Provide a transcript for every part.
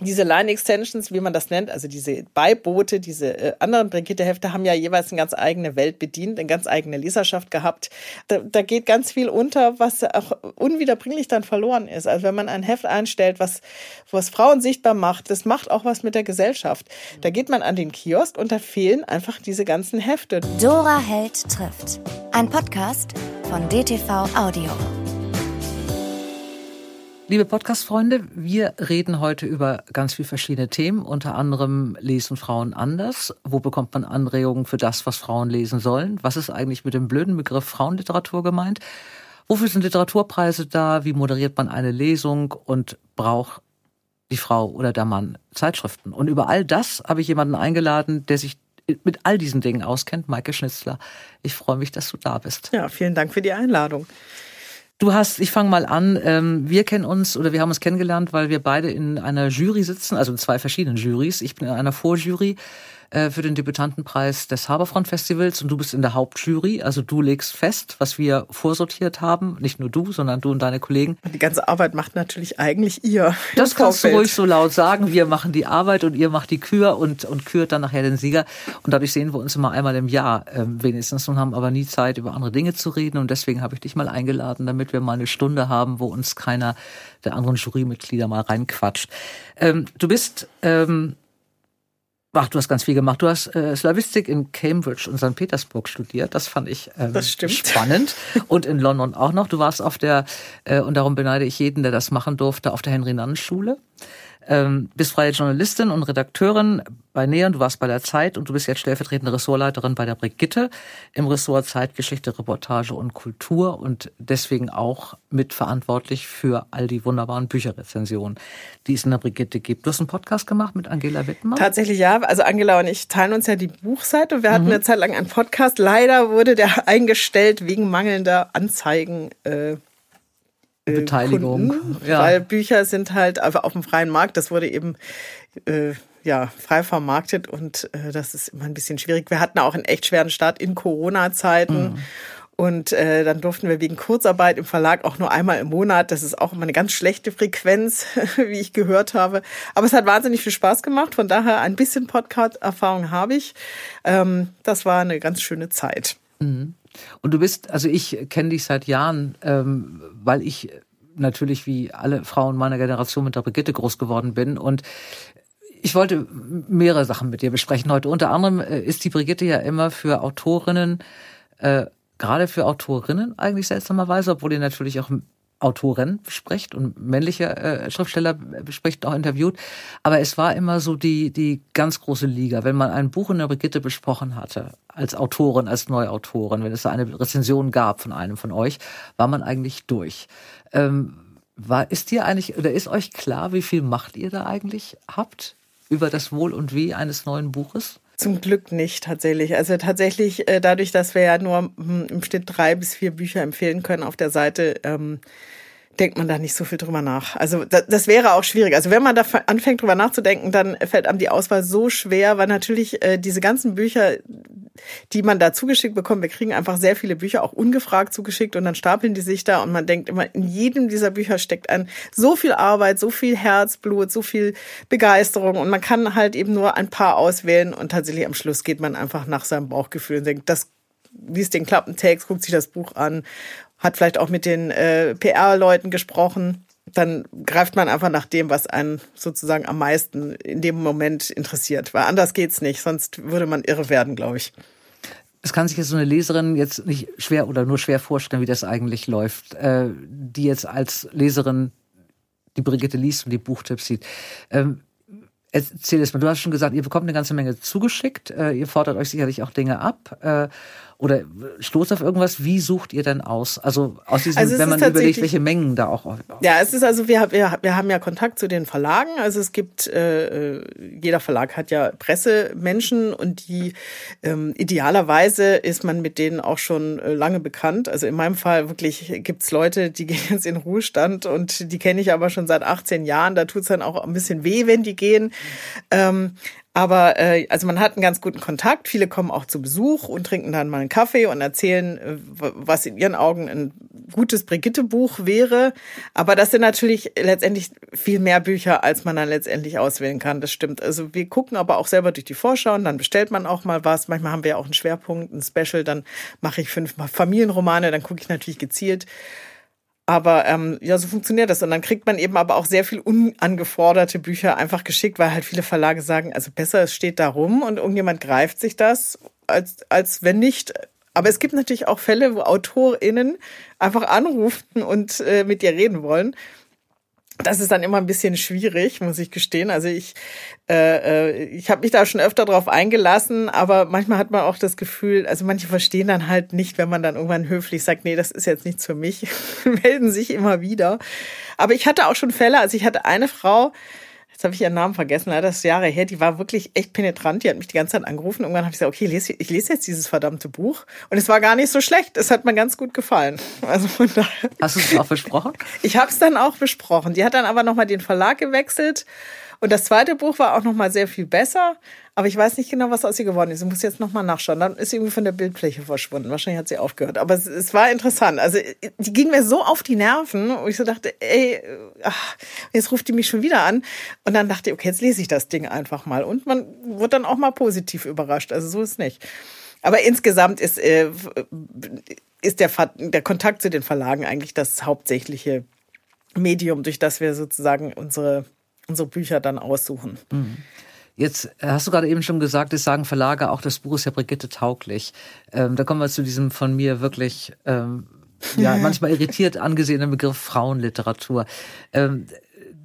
diese Line Extensions, wie man das nennt, also diese Beiboote, diese äh, anderen Brigitte-Hefte haben ja jeweils eine ganz eigene Welt bedient, eine ganz eigene Leserschaft gehabt. Da, da geht ganz viel unter, was auch unwiederbringlich dann verloren ist. Also wenn man ein Heft einstellt, was, was Frauen sichtbar macht, das macht auch was mit der Gesellschaft. Da geht man an den Kiosk und da fehlen einfach diese ganzen Hefte. Dora Held trifft. Ein Podcast von DTV Audio. Liebe Podcast-Freunde, wir reden heute über ganz viele verschiedene Themen. Unter anderem lesen Frauen anders. Wo bekommt man Anregungen für das, was Frauen lesen sollen? Was ist eigentlich mit dem blöden Begriff Frauenliteratur gemeint? Wofür sind Literaturpreise da? Wie moderiert man eine Lesung? Und braucht die Frau oder der Mann Zeitschriften? Und über all das habe ich jemanden eingeladen, der sich mit all diesen Dingen auskennt, Maike Schnitzler. Ich freue mich, dass du da bist. Ja, vielen Dank für die Einladung. Du hast, ich fange mal an, ähm, wir kennen uns oder wir haben uns kennengelernt, weil wir beide in einer Jury sitzen, also in zwei verschiedenen Jurys. Ich bin in einer Vorjury äh, für den Debütantenpreis des Haberfront Festivals und du bist in der Hauptjury. Also du legst fest, was wir vorsortiert haben. Nicht nur du, sondern du und deine Kollegen. Die ganze Arbeit macht natürlich eigentlich ihr. Das kannst du ruhig so laut sagen. Wir machen die Arbeit und ihr macht die Kür und, und kürt dann nachher den Sieger. Und dadurch sehen wir uns immer einmal im Jahr äh, wenigstens und haben aber nie Zeit, über andere Dinge zu reden. Und deswegen habe ich dich mal eingeladen, damit wir mal eine Stunde haben, wo uns keiner der anderen Jurymitglieder mal reinquatscht. Ähm, du bist ähm, Ach, du hast ganz viel gemacht. Du hast äh, Slavistik in Cambridge und St. Petersburg studiert. Das fand ich ähm, das spannend. Und in London auch noch. Du warst auf der, äh, und darum beneide ich jeden, der das machen durfte, auf der Henry-Nannen-Schule ähm, bist freie Journalistin und Redakteurin bei Neon, du warst bei der Zeit und du bist jetzt stellvertretende Ressortleiterin bei der Brigitte im Ressort Zeitgeschichte, Reportage und Kultur und deswegen auch mitverantwortlich für all die wunderbaren Bücherrezensionen, die es in der Brigitte gibt. Du hast einen Podcast gemacht mit Angela Wittmann? Tatsächlich ja. Also Angela und ich teilen uns ja die Buchseite. Wir hatten mhm. eine Zeit lang einen Podcast. Leider wurde der eingestellt wegen mangelnder Anzeigen. Äh Beteiligung. Kunden, ja. Weil Bücher sind halt auf dem freien Markt, das wurde eben äh, ja frei vermarktet und äh, das ist immer ein bisschen schwierig. Wir hatten auch einen echt schweren Start in Corona-Zeiten. Mhm. Und äh, dann durften wir wegen Kurzarbeit im Verlag auch nur einmal im Monat. Das ist auch immer eine ganz schlechte Frequenz, wie ich gehört habe. Aber es hat wahnsinnig viel Spaß gemacht. Von daher ein bisschen Podcast-Erfahrung habe ich. Ähm, das war eine ganz schöne Zeit. Mhm. Und du bist, also ich kenne dich seit Jahren, ähm, weil ich natürlich wie alle Frauen meiner Generation mit der Brigitte groß geworden bin und ich wollte mehrere Sachen mit dir besprechen heute. Unter anderem äh, ist die Brigitte ja immer für Autorinnen, äh, gerade für Autorinnen eigentlich seltsamerweise, obwohl ihr natürlich auch Autoren bespricht und männliche äh, Schriftsteller bespricht, auch interviewt. Aber es war immer so die, die ganz große Liga. Wenn man ein Buch in der Brigitte besprochen hatte, als Autorin, als Neuautorin, wenn es da eine Rezension gab von einem von euch, war man eigentlich durch. Ähm, war, ist dir eigentlich, oder ist euch klar, wie viel Macht ihr da eigentlich habt über das Wohl und Weh eines neuen Buches? Zum Glück nicht tatsächlich. Also tatsächlich äh, dadurch, dass wir ja nur hm, im Schnitt drei bis vier Bücher empfehlen können auf der Seite, ähm, denkt man da nicht so viel drüber nach. Also das, das wäre auch schwierig. Also wenn man da anfängt drüber nachzudenken, dann fällt einem die Auswahl so schwer, weil natürlich äh, diese ganzen Bücher, die man da zugeschickt bekommt, wir kriegen einfach sehr viele Bücher auch ungefragt zugeschickt und dann stapeln die sich da und man denkt immer, in jedem dieser Bücher steckt ein so viel Arbeit, so viel Herzblut, so viel Begeisterung und man kann halt eben nur ein paar auswählen und tatsächlich am Schluss geht man einfach nach seinem Bauchgefühl und denkt, das liest den Klappentext, guckt sich das Buch an hat vielleicht auch mit den äh, PR-Leuten gesprochen. Dann greift man einfach nach dem, was einen sozusagen am meisten in dem Moment interessiert. Weil anders geht's nicht, sonst würde man irre werden, glaube ich. Es kann sich jetzt so eine Leserin jetzt nicht schwer oder nur schwer vorstellen, wie das eigentlich läuft, äh, die jetzt als Leserin die Brigitte liest und die Buchtipps sieht. Ähm, erzähl es mal, du hast schon gesagt, ihr bekommt eine ganze Menge zugeschickt, äh, ihr fordert euch sicherlich auch Dinge ab. Äh, oder stoßt auf irgendwas? Wie sucht ihr denn aus? Also aus diesem, also wenn man überlegt, welche Mengen da auch. Ja, es ist also wir, wir, wir haben ja Kontakt zu den Verlagen. Also es gibt äh, jeder Verlag hat ja Pressemenschen und die ähm, idealerweise ist man mit denen auch schon äh, lange bekannt. Also in meinem Fall wirklich gibt's Leute, die gehen jetzt in Ruhestand und die kenne ich aber schon seit 18 Jahren. Da tut's dann auch ein bisschen weh, wenn die gehen. Ähm, Aber äh, also man hat einen ganz guten Kontakt. Viele kommen auch zu Besuch und trinken dann mal einen Kaffee und erzählen, äh, was in ihren Augen ein gutes Brigitte-Buch wäre. Aber das sind natürlich letztendlich viel mehr Bücher, als man dann letztendlich auswählen kann. Das stimmt. Also wir gucken aber auch selber durch die Vorschau und dann bestellt man auch mal was. Manchmal haben wir ja auch einen Schwerpunkt, ein Special. Dann mache ich fünf Familienromane. Dann gucke ich natürlich gezielt aber ähm, ja, so funktioniert das. Und dann kriegt man eben aber auch sehr viel unangeforderte Bücher einfach geschickt, weil halt viele Verlage sagen, also besser, es steht da rum und irgendjemand greift sich das, als, als wenn nicht. Aber es gibt natürlich auch Fälle, wo AutorInnen einfach anrufen und äh, mit dir reden wollen das ist dann immer ein bisschen schwierig, muss ich gestehen. Also ich, äh, äh ich habe mich da schon öfter drauf eingelassen, aber manchmal hat man auch das Gefühl, also manche verstehen dann halt nicht, wenn man dann irgendwann höflich sagt, nee, das ist jetzt nichts für mich, melden sich immer wieder. Aber ich hatte auch schon Fälle, also ich hatte eine Frau, Jetzt habe ich ihren Namen vergessen, leider ist Jahre her. Die war wirklich echt penetrant. Die hat mich die ganze Zeit angerufen. Irgendwann habe ich gesagt, okay, lese, ich lese jetzt dieses verdammte Buch. Und es war gar nicht so schlecht. Es hat mir ganz gut gefallen. Also von daher. Hast du es auch besprochen? Ich habe es dann auch besprochen. Die hat dann aber nochmal den Verlag gewechselt und das zweite Buch war auch noch mal sehr viel besser, aber ich weiß nicht genau, was aus ihr geworden ist. Ich muss jetzt noch mal nachschauen. Dann ist sie irgendwie von der Bildfläche verschwunden. Wahrscheinlich hat sie aufgehört. Aber es, es war interessant. Also die ging mir so auf die Nerven und ich so dachte, ey, ach, jetzt ruft die mich schon wieder an. Und dann dachte ich, okay, jetzt lese ich das Ding einfach mal. Und man wird dann auch mal positiv überrascht. Also so ist nicht. Aber insgesamt ist, äh, ist der, der Kontakt zu den Verlagen eigentlich das hauptsächliche Medium, durch das wir sozusagen unsere unsere Bücher dann aussuchen. Mhm. Jetzt äh, hast du gerade eben schon gesagt, es sagen Verlage auch, das Buch ist ja Brigitte tauglich. Ähm, da kommen wir zu diesem von mir wirklich ähm, ja manchmal irritiert angesehenen Begriff Frauenliteratur. Ähm,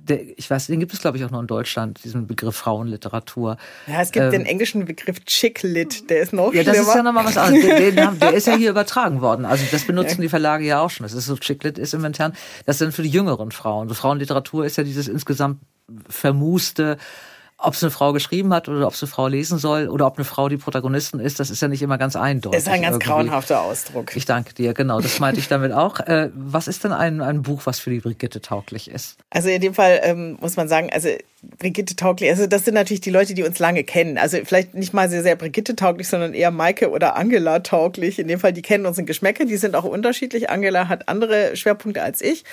der, ich weiß, den gibt es, glaube ich, auch noch in Deutschland, diesen Begriff Frauenliteratur. Ja, es gibt ähm, den englischen Begriff Chicklit, der ist noch Ja, das schlimmer. ist ja nochmal was anderes. Der, der, der, ist ja hier übertragen worden. Also das benutzen ja. die Verlage ja auch schon. Das ist so, Chicklit ist im Intern, das sind für die jüngeren Frauen. So Frauenliteratur ist ja dieses insgesamt vermuste, ob es eine Frau geschrieben hat oder ob es eine Frau lesen soll oder ob eine Frau die Protagonistin ist, das ist ja nicht immer ganz eindeutig. Das ist ein ganz irgendwie. grauenhafter Ausdruck. Ich danke dir, genau, das meinte ich damit auch. Äh, was ist denn ein, ein Buch, was für die Brigitte tauglich ist? Also in dem Fall ähm, muss man sagen, also Brigitte tauglich, also das sind natürlich die Leute, die uns lange kennen. Also vielleicht nicht mal sehr, sehr Brigitte tauglich, sondern eher Maike oder Angela tauglich. In dem Fall, die kennen unsere Geschmäcker, die sind auch unterschiedlich. Angela hat andere Schwerpunkte als ich.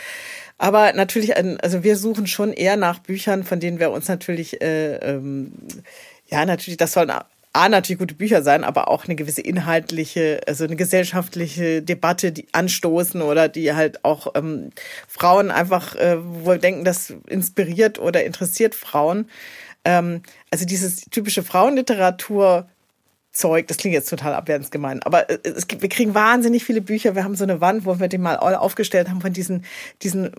Aber natürlich, also wir suchen schon eher nach Büchern, von denen wir uns natürlich, äh, ähm, ja, natürlich, das sollen A, natürlich gute Bücher sein, aber auch eine gewisse inhaltliche, also eine gesellschaftliche Debatte, die anstoßen oder die halt auch ähm, Frauen einfach äh, wohl denken, das inspiriert oder interessiert Frauen. Ähm, also dieses typische Frauenliteratur Zeug, das klingt jetzt total abwertend gemein, aber äh, es gibt, wir kriegen wahnsinnig viele Bücher. Wir haben so eine Wand, wo wir die mal aufgestellt haben von diesen, diesen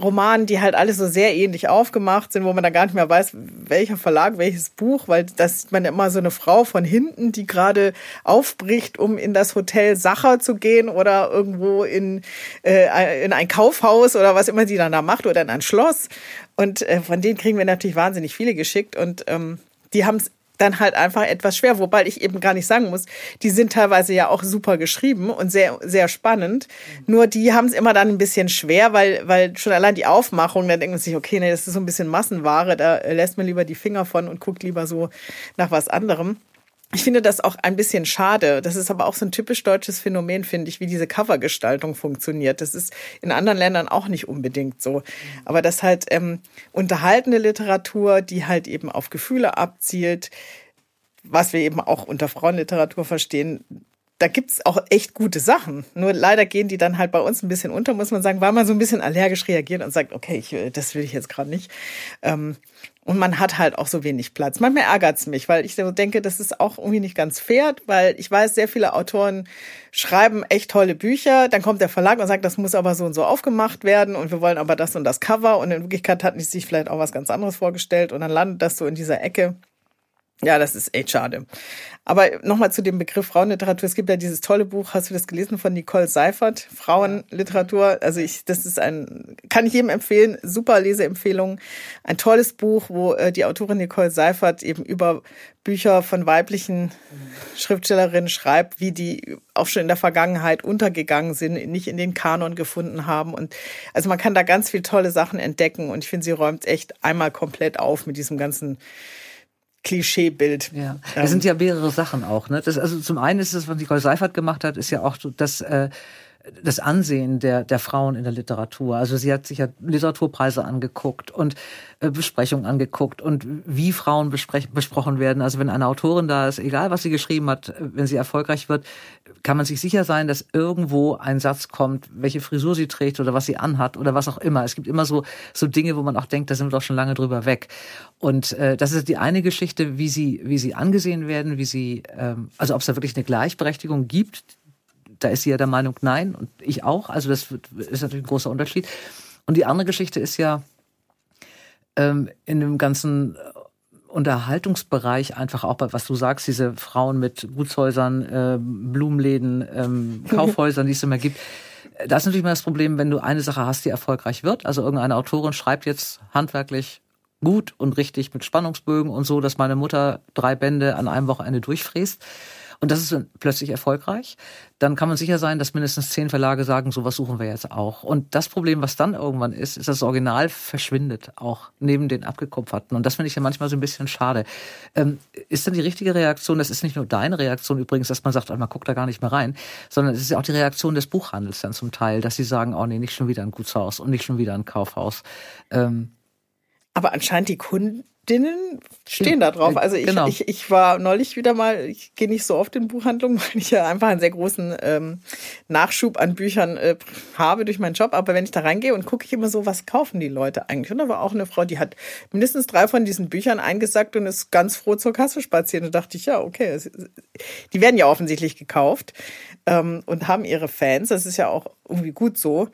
Romanen, die halt alle so sehr ähnlich aufgemacht sind, wo man dann gar nicht mehr weiß, welcher Verlag, welches Buch, weil das sieht man immer so eine Frau von hinten, die gerade aufbricht, um in das Hotel Sacher zu gehen oder irgendwo in, äh, in ein Kaufhaus oder was immer sie dann da macht oder in ein Schloss. Und äh, von denen kriegen wir natürlich wahnsinnig viele geschickt und ähm, die haben es dann halt einfach etwas schwer. Wobei ich eben gar nicht sagen muss, die sind teilweise ja auch super geschrieben und sehr, sehr spannend. Nur die haben es immer dann ein bisschen schwer, weil, weil schon allein die Aufmachung, da denkt man sich, okay, nee, das ist so ein bisschen Massenware, da lässt man lieber die Finger von und guckt lieber so nach was anderem. Ich finde das auch ein bisschen schade. Das ist aber auch so ein typisch deutsches Phänomen, finde ich, wie diese Covergestaltung funktioniert. Das ist in anderen Ländern auch nicht unbedingt so. Aber das halt ähm, unterhaltende Literatur, die halt eben auf Gefühle abzielt, was wir eben auch unter Frauenliteratur verstehen, da gibt's auch echt gute Sachen. Nur leider gehen die dann halt bei uns ein bisschen unter, muss man sagen, weil man so ein bisschen allergisch reagiert und sagt, okay, ich, das will ich jetzt gerade nicht. Ähm, und man hat halt auch so wenig Platz. Manchmal ärgert's mich, weil ich denke, das ist auch irgendwie nicht ganz fair, weil ich weiß, sehr viele Autoren schreiben echt tolle Bücher. Dann kommt der Verlag und sagt, das muss aber so und so aufgemacht werden und wir wollen aber das und das Cover. Und in Wirklichkeit hatten die sich vielleicht auch was ganz anderes vorgestellt und dann landet das so in dieser Ecke. Ja, das ist echt schade. Aber nochmal zu dem Begriff Frauenliteratur. Es gibt ja dieses tolle Buch, hast du das gelesen von Nicole Seifert? Frauenliteratur. Also ich, das ist ein, kann ich jedem empfehlen. Super Leseempfehlung. Ein tolles Buch, wo äh, die Autorin Nicole Seifert eben über Bücher von weiblichen Schriftstellerinnen schreibt, wie die auch schon in der Vergangenheit untergegangen sind, nicht in den Kanon gefunden haben. Und also man kann da ganz viele tolle Sachen entdecken. Und ich finde, sie räumt echt einmal komplett auf mit diesem ganzen Klischeebild. Ja, es sind ja mehrere Sachen auch. Ne? Das, also zum einen ist es, was Nicole Seifert gemacht hat, ist ja auch das äh, das Ansehen der, der Frauen in der Literatur. Also sie hat sich ja Literaturpreise angeguckt und äh, Besprechungen angeguckt und wie Frauen besprochen werden. Also wenn eine Autorin da ist, egal was sie geschrieben hat, wenn sie erfolgreich wird, kann man sich sicher sein, dass irgendwo ein Satz kommt, welche Frisur sie trägt oder was sie anhat oder was auch immer. Es gibt immer so, so Dinge, wo man auch denkt, da sind wir doch schon lange drüber weg. Und äh, das ist die eine Geschichte, wie sie, wie sie angesehen werden, wie sie, ähm, also ob es da wirklich eine Gleichberechtigung gibt, da ist sie ja der Meinung, nein, und ich auch. Also das ist natürlich ein großer Unterschied. Und die andere Geschichte ist ja ähm, in dem ganzen Unterhaltungsbereich einfach auch bei, was du sagst, diese Frauen mit Gutshäusern, äh, Blumenläden, ähm, Kaufhäusern, die es immer gibt. Das ist natürlich mal das Problem, wenn du eine Sache hast, die erfolgreich wird. Also irgendeine Autorin schreibt jetzt handwerklich gut und richtig mit Spannungsbögen und so, dass meine Mutter drei Bände an einem Wochenende durchfräst und das ist plötzlich erfolgreich, dann kann man sicher sein, dass mindestens zehn Verlage sagen, sowas suchen wir jetzt auch. Und das Problem, was dann irgendwann ist, ist, dass das Original verschwindet, auch neben den abgekupferten. Und das finde ich ja manchmal so ein bisschen schade. Ähm, ist dann die richtige Reaktion, das ist nicht nur deine Reaktion übrigens, dass man sagt, man guckt da gar nicht mehr rein, sondern es ist ja auch die Reaktion des Buchhandels dann zum Teil, dass sie sagen, oh nee, nicht schon wieder ein Gutshaus und nicht schon wieder ein Kaufhaus. Ähm, aber anscheinend die Kunden Dinnen stehen da drauf. Also ich, genau. ich, ich war neulich wieder mal, ich gehe nicht so oft in Buchhandlungen, weil ich ja einfach einen sehr großen ähm, Nachschub an Büchern äh, habe durch meinen Job. Aber wenn ich da reingehe und gucke ich immer so, was kaufen die Leute eigentlich? Und da war auch eine Frau, die hat mindestens drei von diesen Büchern eingesackt und ist ganz froh zur Kasse spazieren. Da dachte ich, ja, okay, die werden ja offensichtlich gekauft ähm, und haben ihre Fans. Das ist ja auch irgendwie gut so.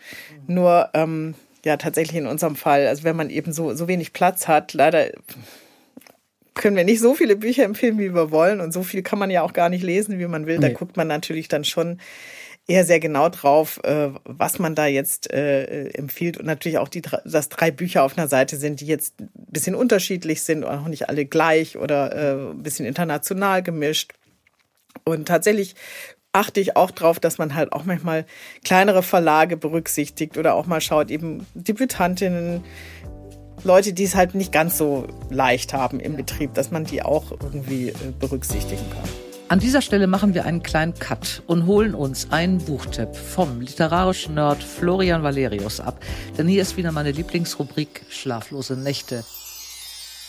Nur ähm, ja tatsächlich in unserem Fall. Also wenn man eben so, so wenig Platz hat, leider können wir nicht so viele Bücher empfehlen, wie wir wollen. Und so viel kann man ja auch gar nicht lesen, wie man will. Da guckt man natürlich dann schon eher sehr genau drauf, äh, was man da jetzt äh, empfiehlt. Und natürlich auch, die, dass drei Bücher auf einer Seite sind, die jetzt ein bisschen unterschiedlich sind und auch nicht alle gleich oder äh, ein bisschen international gemischt. Und tatsächlich achte ich auch drauf, dass man halt auch manchmal kleinere Verlage berücksichtigt oder auch mal schaut, eben Debütantinnen, Leute, die es halt nicht ganz so leicht haben im Betrieb, dass man die auch irgendwie äh, berücksichtigen kann. An dieser Stelle machen wir einen kleinen Cut und holen uns einen Buchtipp vom literarischen Nerd Florian Valerius ab. Denn hier ist wieder meine Lieblingsrubrik Schlaflose Nächte.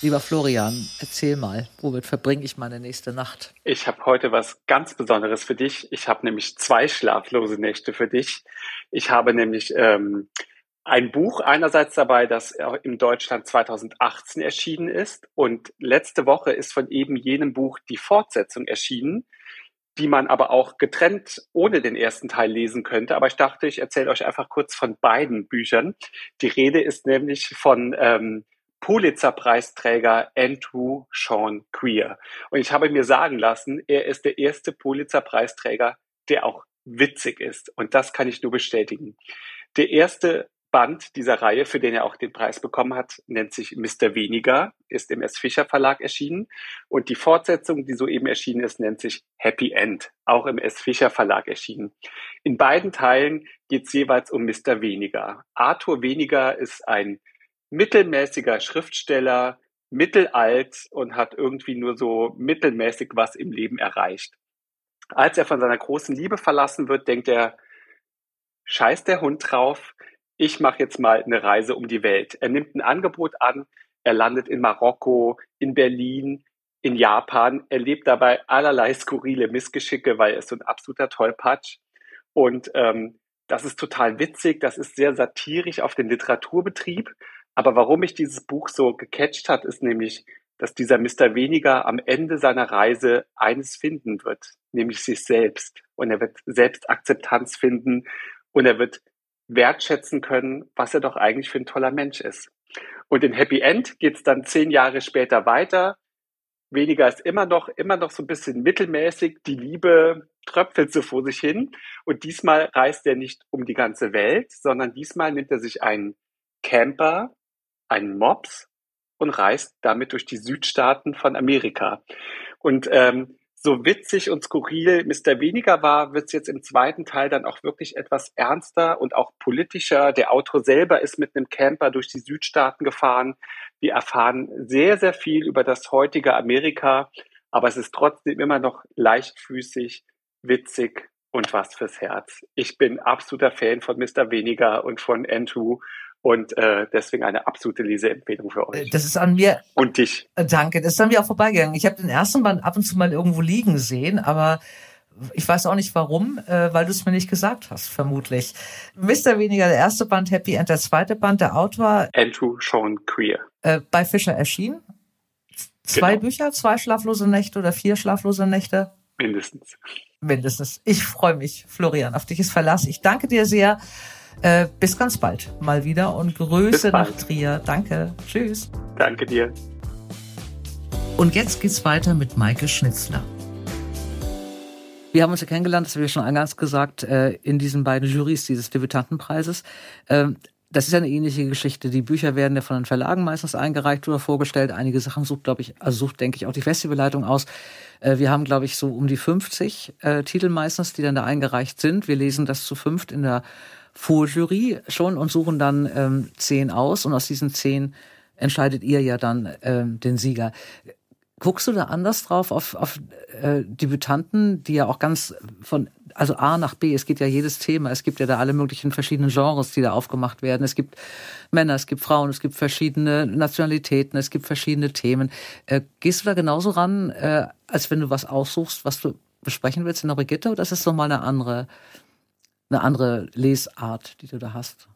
Lieber Florian, erzähl mal, womit verbringe ich meine nächste Nacht? Ich habe heute was ganz Besonderes für dich. Ich habe nämlich zwei schlaflose Nächte für dich. Ich habe nämlich ähm, ein Buch einerseits dabei, das in Deutschland 2018 erschienen ist. Und letzte Woche ist von eben jenem Buch die Fortsetzung erschienen, die man aber auch getrennt ohne den ersten Teil lesen könnte. Aber ich dachte, ich erzähle euch einfach kurz von beiden Büchern. Die Rede ist nämlich von ähm, Pulitzer-Preisträger Andrew Sean Queer. Und ich habe mir sagen lassen, er ist der erste Pulitzer-Preisträger, der auch witzig ist. Und das kann ich nur bestätigen. Der erste Band dieser Reihe, für den er auch den Preis bekommen hat, nennt sich Mr. Weniger, ist im S. Fischer Verlag erschienen. Und die Fortsetzung, die soeben erschienen ist, nennt sich Happy End, auch im S. Fischer Verlag erschienen. In beiden Teilen geht es jeweils um Mr. Weniger. Arthur Weniger ist ein mittelmäßiger Schriftsteller, mittelalt und hat irgendwie nur so mittelmäßig was im Leben erreicht. Als er von seiner großen Liebe verlassen wird, denkt er, scheiß der Hund drauf, ich mache jetzt mal eine Reise um die Welt. Er nimmt ein Angebot an, er landet in Marokko, in Berlin, in Japan, er lebt dabei allerlei skurrile Missgeschicke, weil er ist so ein absoluter Tollpatsch. Und ähm, das ist total witzig, das ist sehr satirisch auf den Literaturbetrieb. Aber warum mich dieses Buch so gecatcht hat, ist nämlich, dass dieser Mr. Weniger am Ende seiner Reise eines finden wird, nämlich sich selbst. Und er wird Selbstakzeptanz finden und er wird wertschätzen können, was er doch eigentlich für ein toller Mensch ist. Und in Happy End geht es dann zehn Jahre später weiter. Weniger ist immer noch, immer noch so ein bisschen mittelmäßig. Die Liebe tröpfelt so vor sich hin. Und diesmal reist er nicht um die ganze Welt, sondern diesmal nimmt er sich einen Camper einen Mops und reist damit durch die Südstaaten von Amerika. Und ähm, so witzig und skurril Mr. Weniger war, wird es jetzt im zweiten Teil dann auch wirklich etwas ernster und auch politischer. Der Autor selber ist mit einem Camper durch die Südstaaten gefahren. Wir erfahren sehr, sehr viel über das heutige Amerika, aber es ist trotzdem immer noch leichtfüßig, witzig und was fürs Herz. Ich bin absoluter Fan von Mr. Weniger und von N2 und äh, deswegen eine absolute Leseempfehlung für euch. Das ist an mir. Und dich. Äh, danke, das ist an mir auch vorbeigegangen. Ich habe den ersten Band ab und zu mal irgendwo liegen sehen, aber ich weiß auch nicht warum, äh, weil du es mir nicht gesagt hast, vermutlich. Mr. Weniger, der erste Band Happy End, der zweite Band, der Autor. Andrew Sean Queer. Äh, bei Fischer erschienen. Zwei genau. Bücher, zwei schlaflose Nächte oder vier schlaflose Nächte? Mindestens. Mindestens. Ich freue mich, Florian, auf dich ist Verlass. Ich danke dir sehr. Äh, bis ganz bald mal wieder und Grüße nach Trier. Danke. Tschüss. Danke dir. Und jetzt geht's weiter mit Maike Schnitzler. Wir haben uns ja kennengelernt, das habe ich schon eingangs gesagt, äh, in diesen beiden Jurys dieses Debütantenpreises. Ähm, das ist ja eine ähnliche Geschichte. Die Bücher werden ja von den Verlagen meistens eingereicht oder vorgestellt. Einige Sachen sucht, glaube ich, also sucht, denke ich, auch die Festivalleitung aus. Äh, wir haben, glaube ich, so um die 50 äh, Titel meistens, die dann da eingereicht sind. Wir lesen das zu fünft in der Vorjury schon und suchen dann ähm, zehn aus und aus diesen zehn entscheidet ihr ja dann ähm, den Sieger. Guckst du da anders drauf auf, auf äh, Debütanten, die ja auch ganz von also A nach B, es geht ja jedes Thema, es gibt ja da alle möglichen verschiedenen Genres, die da aufgemacht werden. Es gibt Männer, es gibt Frauen, es gibt verschiedene Nationalitäten, es gibt verschiedene Themen. Äh, gehst du da genauso ran, äh, als wenn du was aussuchst, was du besprechen willst in der Brigitte, oder ist das nochmal eine andere eine andere Lesart, die du da hast?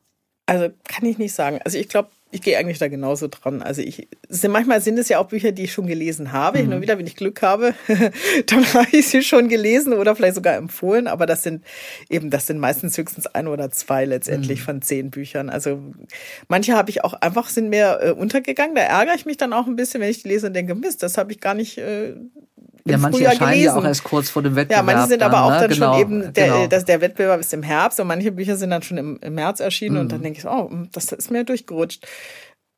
Also kann ich nicht sagen. Also ich glaube, ich gehe eigentlich da genauso dran. Also ich, sind, manchmal sind es ja auch Bücher, die ich schon gelesen habe. Mhm. Nur wieder, wenn ich Glück habe, dann habe ich sie schon gelesen oder vielleicht sogar empfohlen. Aber das sind eben, das sind meistens höchstens ein oder zwei letztendlich mhm. von zehn Büchern. Also manche habe ich auch einfach sind mir äh, untergegangen. Da ärgere ich mich dann auch ein bisschen, wenn ich die lese und denke, Mist, das habe ich gar nicht äh, ja, manche erscheinen gelesen. ja auch erst kurz vor dem Wettbewerb. Ja, manche sind dann, aber auch ne? dann genau, schon eben, der, genau. dass der Wettbewerb ist im Herbst und manche Bücher sind dann schon im, im März erschienen mhm. und dann denke ich, oh, das ist mir durchgerutscht.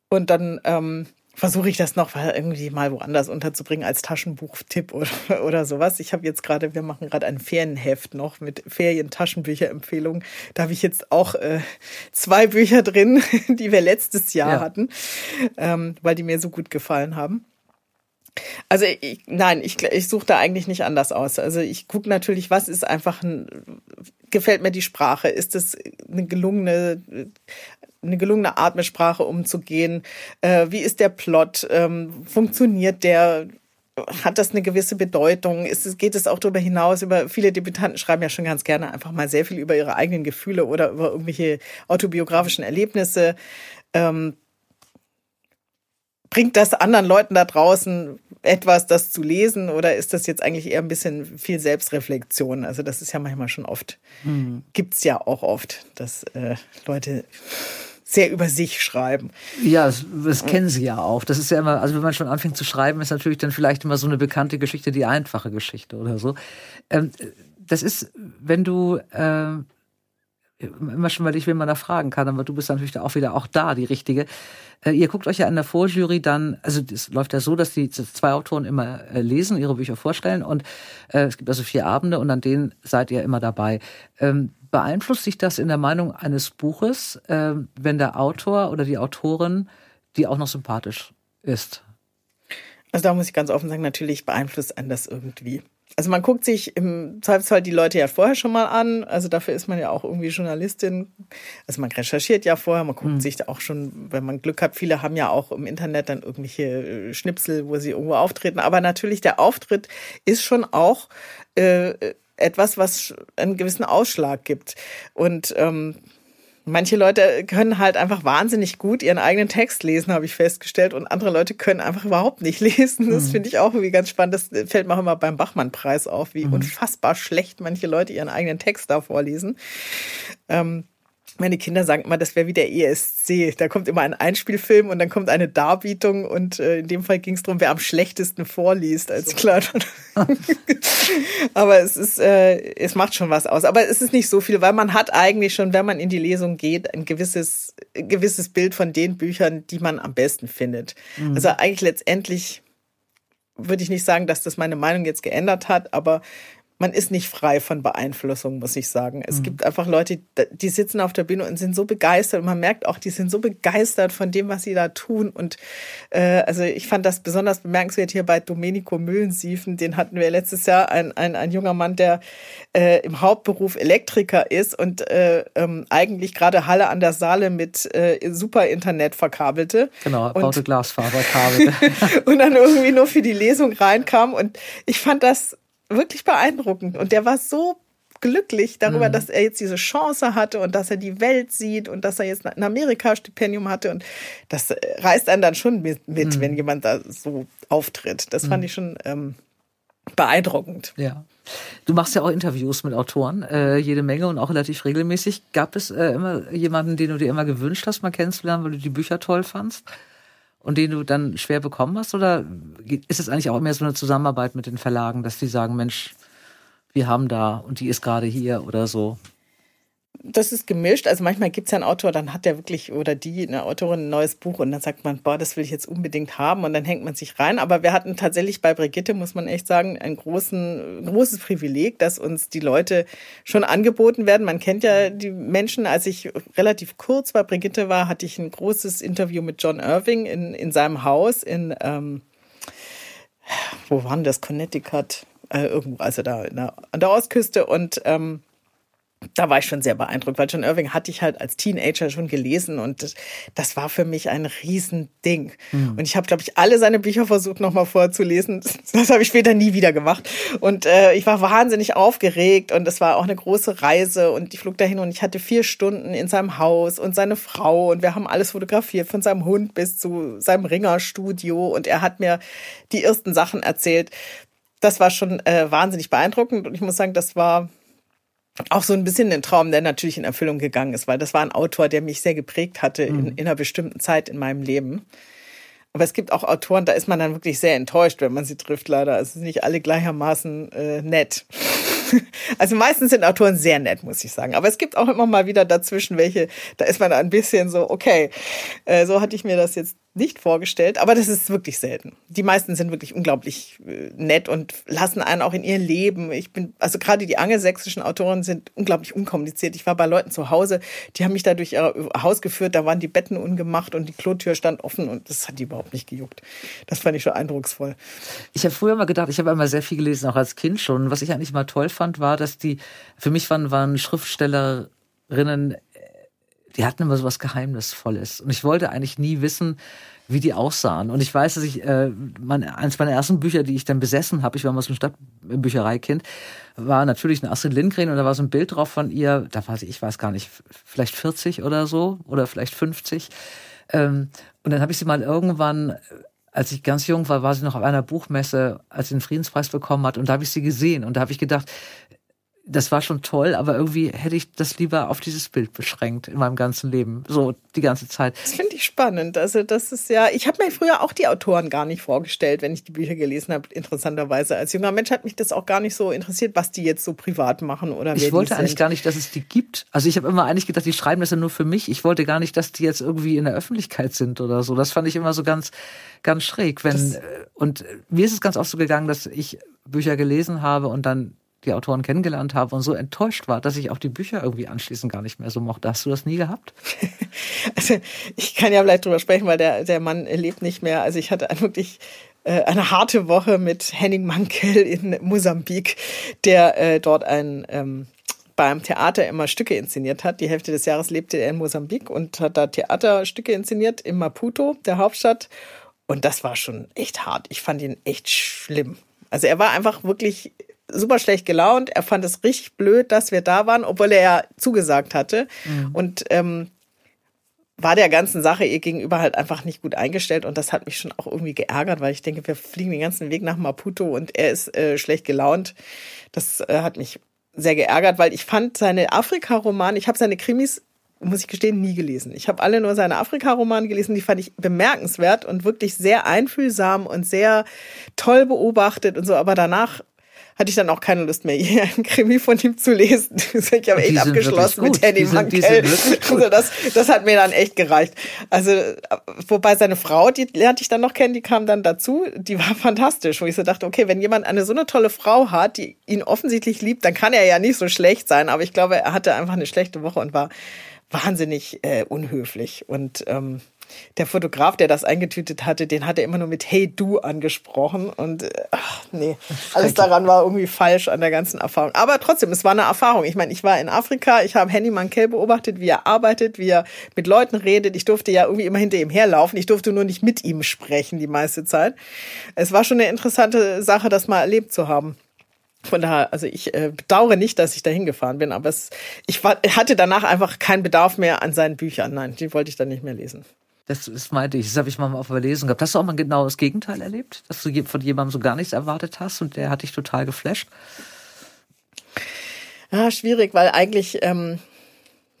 Und dann ähm, versuche ich das noch irgendwie mal woanders unterzubringen als Taschenbuchtipp oder, oder sowas. Ich habe jetzt gerade, wir machen gerade ein Ferienheft noch mit Ferien-Taschenbücher-Empfehlungen. Da habe ich jetzt auch äh, zwei Bücher drin, die wir letztes Jahr ja. hatten, ähm, weil die mir so gut gefallen haben. Also ich, nein, ich, ich suche da eigentlich nicht anders aus. Also ich gucke natürlich, was ist einfach ein, gefällt mir die Sprache? Ist es eine gelungene, eine gelungene Art mit Sprache umzugehen? Äh, wie ist der Plot? Ähm, funktioniert der? Hat das eine gewisse Bedeutung? Ist es, geht es auch darüber hinaus? Über viele Debütanten schreiben ja schon ganz gerne einfach mal sehr viel über ihre eigenen Gefühle oder über irgendwelche autobiografischen Erlebnisse. Ähm, bringt das anderen Leuten da draußen etwas, das zu lesen, oder ist das jetzt eigentlich eher ein bisschen viel Selbstreflexion? Also das ist ja manchmal schon oft, mhm. gibt's ja auch oft, dass äh, Leute sehr über sich schreiben. Ja, das, das, kennen sie ja auch. Das ist ja immer, also wenn man schon anfängt zu schreiben, ist natürlich dann vielleicht immer so eine bekannte Geschichte, die einfache Geschichte oder so. Ähm, das ist, wenn du äh, immer schon, weil ich wen man da fragen kann, aber du bist natürlich auch wieder auch da, die richtige. Äh, ihr guckt euch ja in der Vorjury dann, also es läuft ja so, dass die zwei Autoren immer äh, lesen, ihre Bücher vorstellen und äh, es gibt also vier Abende und an denen seid ihr immer dabei. Ähm, beeinflusst sich das in der Meinung eines Buches, äh, wenn der Autor oder die Autorin die auch noch sympathisch ist? Also da muss ich ganz offen sagen, natürlich beeinflusst einen das irgendwie. Also man guckt sich im Zweifelsfall die Leute ja vorher schon mal an. Also dafür ist man ja auch irgendwie Journalistin. Also man recherchiert ja vorher, man guckt mhm. sich auch schon, wenn man Glück hat, viele haben ja auch im Internet dann irgendwelche äh, Schnipsel, wo sie irgendwo auftreten. Aber natürlich der Auftritt ist schon auch äh, etwas, was einen gewissen Ausschlag gibt. Und ähm, Manche Leute können halt einfach wahnsinnig gut ihren eigenen Text lesen, habe ich festgestellt, und andere Leute können einfach überhaupt nicht lesen. Das mhm. finde ich auch irgendwie ganz spannend. Das fällt mir auch immer beim Bachmann-Preis auf, wie mhm. unfassbar schlecht manche Leute ihren eigenen Text da vorlesen. Ähm, meine Kinder sagen immer, das wäre wie der ESC. Da kommt immer ein Einspielfilm und dann kommt eine Darbietung und äh, in dem Fall ging es darum, wer am schlechtesten vorliest als so. klar. Aber es ist, äh, es macht schon was aus. Aber es ist nicht so viel, weil man hat eigentlich schon, wenn man in die Lesung geht, ein gewisses, ein gewisses Bild von den Büchern, die man am besten findet. Mhm. Also eigentlich letztendlich würde ich nicht sagen, dass das meine Meinung jetzt geändert hat, aber man ist nicht frei von Beeinflussung, muss ich sagen. Es mhm. gibt einfach Leute, die sitzen auf der Bühne und sind so begeistert und man merkt auch, die sind so begeistert von dem, was sie da tun. Und äh, also ich fand das besonders bemerkenswert hier bei Domenico Müllensiefen. Den hatten wir letztes Jahr, ein, ein, ein junger Mann, der äh, im Hauptberuf Elektriker ist und äh, ähm, eigentlich gerade Halle an der Saale mit äh, super Internet verkabelte. Genau, baute Glasfaserkabel. und dann irgendwie nur für die Lesung reinkam. Und ich fand das wirklich beeindruckend. Und der war so glücklich darüber, mhm. dass er jetzt diese Chance hatte und dass er die Welt sieht und dass er jetzt ein Amerika-Stipendium hatte. Und das reißt einen dann schon mit, mit mhm. wenn jemand da so auftritt. Das fand mhm. ich schon ähm, beeindruckend. Ja. Du machst ja auch Interviews mit Autoren, äh, jede Menge und auch relativ regelmäßig. Gab es äh, immer jemanden, den du dir immer gewünscht hast, mal kennenzulernen, weil du die Bücher toll fandst? Und den du dann schwer bekommen hast? Oder ist es eigentlich auch mehr so eine Zusammenarbeit mit den Verlagen, dass die sagen, Mensch, wir haben da und die ist gerade hier oder so? Das ist gemischt. Also manchmal gibt es ja einen Autor, dann hat der wirklich oder die, eine Autorin, ein neues Buch und dann sagt man, boah, das will ich jetzt unbedingt haben und dann hängt man sich rein. Aber wir hatten tatsächlich bei Brigitte, muss man echt sagen, ein großen, großes Privileg, dass uns die Leute schon angeboten werden. Man kennt ja die Menschen. Als ich relativ kurz bei Brigitte war, hatte ich ein großes Interview mit John Irving in, in seinem Haus in, ähm, wo waren das? Connecticut. Äh, irgendwo, also da an der Ostküste und ähm, da war ich schon sehr beeindruckt, weil John Irving hatte ich halt als Teenager schon gelesen und das, das war für mich ein Riesending. Mhm. Und ich habe, glaube ich, alle seine Bücher versucht nochmal vorzulesen. Das habe ich später nie wieder gemacht. Und äh, ich war wahnsinnig aufgeregt und es war auch eine große Reise und ich flog dahin und ich hatte vier Stunden in seinem Haus und seine Frau und wir haben alles fotografiert, von seinem Hund bis zu seinem Ringerstudio und er hat mir die ersten Sachen erzählt. Das war schon äh, wahnsinnig beeindruckend und ich muss sagen, das war auch so ein bisschen ein Traum, der natürlich in Erfüllung gegangen ist, weil das war ein Autor, der mich sehr geprägt hatte mhm. in, in, einer bestimmten Zeit in meinem Leben. Aber es gibt auch Autoren, da ist man dann wirklich sehr enttäuscht, wenn man sie trifft, leider. Es sind nicht alle gleichermaßen äh, nett. also meistens sind Autoren sehr nett, muss ich sagen. Aber es gibt auch immer mal wieder dazwischen welche, da ist man ein bisschen so, okay, äh, so hatte ich mir das jetzt nicht vorgestellt, aber das ist wirklich selten. Die meisten sind wirklich unglaublich äh, nett und lassen einen auch in ihr Leben. Ich bin, also gerade die angelsächsischen Autoren sind unglaublich unkompliziert. Ich war bei Leuten zu Hause, die haben mich da durch ihr Haus geführt, da waren die Betten ungemacht und die Klotür stand offen und das hat die überhaupt nicht gejuckt. Das fand ich schon eindrucksvoll. Ich habe früher mal gedacht, ich habe immer sehr viel gelesen, auch als Kind schon. Was ich eigentlich mal toll fand, war, dass die, für mich waren, waren Schriftstellerinnen die hatten immer so was Geheimnisvolles. Und ich wollte eigentlich nie wissen, wie die aussahen. Und ich weiß, dass ich, äh, mein, eins meiner ersten Bücher, die ich dann besessen habe, ich war mal so ein Stadtbüchereikind, war natürlich eine Astrid Lindgren und da war so ein Bild drauf von ihr, da weiß ich, ich weiß gar nicht, vielleicht 40 oder so oder vielleicht 50. Ähm, und dann habe ich sie mal irgendwann als ich ganz jung war, war sie noch auf einer Buchmesse, als sie den Friedenspreis bekommen hat. Und da habe ich sie gesehen. Und da habe ich gedacht, das war schon toll, aber irgendwie hätte ich das lieber auf dieses Bild beschränkt in meinem ganzen Leben, so die ganze Zeit. Das finde ich spannend. Also das ist ja, ich habe mir früher auch die Autoren gar nicht vorgestellt, wenn ich die Bücher gelesen habe. Interessanterweise als junger Mensch hat mich das auch gar nicht so interessiert, was die jetzt so privat machen oder Ich wollte eigentlich gar nicht, dass es die gibt. Also ich habe immer eigentlich gedacht, die schreiben das ja nur für mich. Ich wollte gar nicht, dass die jetzt irgendwie in der Öffentlichkeit sind oder so. Das fand ich immer so ganz, ganz schräg. Wenn das und mir ist es ganz oft so gegangen, dass ich Bücher gelesen habe und dann die Autoren kennengelernt habe und so enttäuscht war, dass ich auch die Bücher irgendwie anschließend gar nicht mehr so mochte. Hast du das nie gehabt? Also ich kann ja vielleicht drüber sprechen, weil der, der Mann lebt nicht mehr. Also ich hatte wirklich äh, eine harte Woche mit Henning Mankel in Mosambik, der äh, dort ein ähm, beim Theater immer Stücke inszeniert hat. Die Hälfte des Jahres lebte er in Mosambik und hat da Theaterstücke inszeniert in Maputo, der Hauptstadt. Und das war schon echt hart. Ich fand ihn echt schlimm. Also er war einfach wirklich super schlecht gelaunt. Er fand es richtig blöd, dass wir da waren, obwohl er ja zugesagt hatte. Mhm. Und ähm, war der ganzen Sache ihr gegenüber halt einfach nicht gut eingestellt. Und das hat mich schon auch irgendwie geärgert, weil ich denke, wir fliegen den ganzen Weg nach Maputo und er ist äh, schlecht gelaunt. Das äh, hat mich sehr geärgert, weil ich fand seine Afrika-Romane, ich habe seine Krimis muss ich gestehen, nie gelesen. Ich habe alle nur seine Afrika-Romane gelesen, die fand ich bemerkenswert und wirklich sehr einfühlsam und sehr toll beobachtet und so. Aber danach hatte ich dann auch keine Lust mehr, hier einen Krimi von ihm zu lesen. ich habe echt abgeschlossen mit Henny Mankell. Also das, das hat mir dann echt gereicht. Also, wobei seine Frau, die lernte ich dann noch kennen, die kam dann dazu, die war fantastisch, wo ich so dachte, okay, wenn jemand eine so eine tolle Frau hat, die ihn offensichtlich liebt, dann kann er ja nicht so schlecht sein. Aber ich glaube, er hatte einfach eine schlechte Woche und war wahnsinnig äh, unhöflich. Und ähm, der Fotograf, der das eingetütet hatte, den hat er immer nur mit Hey du angesprochen und äh, ach, nee, alles daran war irgendwie falsch an der ganzen Erfahrung. Aber trotzdem, es war eine Erfahrung. Ich meine, ich war in Afrika, ich habe Henny Mankell beobachtet, wie er arbeitet, wie er mit Leuten redet. Ich durfte ja irgendwie immer hinter ihm herlaufen. Ich durfte nur nicht mit ihm sprechen die meiste Zeit. Es war schon eine interessante Sache, das mal erlebt zu haben. Von daher, also ich äh, bedauere nicht, dass ich da hingefahren bin, aber es, ich war, hatte danach einfach keinen Bedarf mehr an seinen Büchern. Nein, die wollte ich dann nicht mehr lesen. Das, das meinte ich, das habe ich mal auf Verlesen gehabt. Hast du auch mal genau das Gegenteil erlebt? Dass du von jemandem so gar nichts erwartet hast und der hat dich total geflasht? Ja, schwierig, weil eigentlich ähm,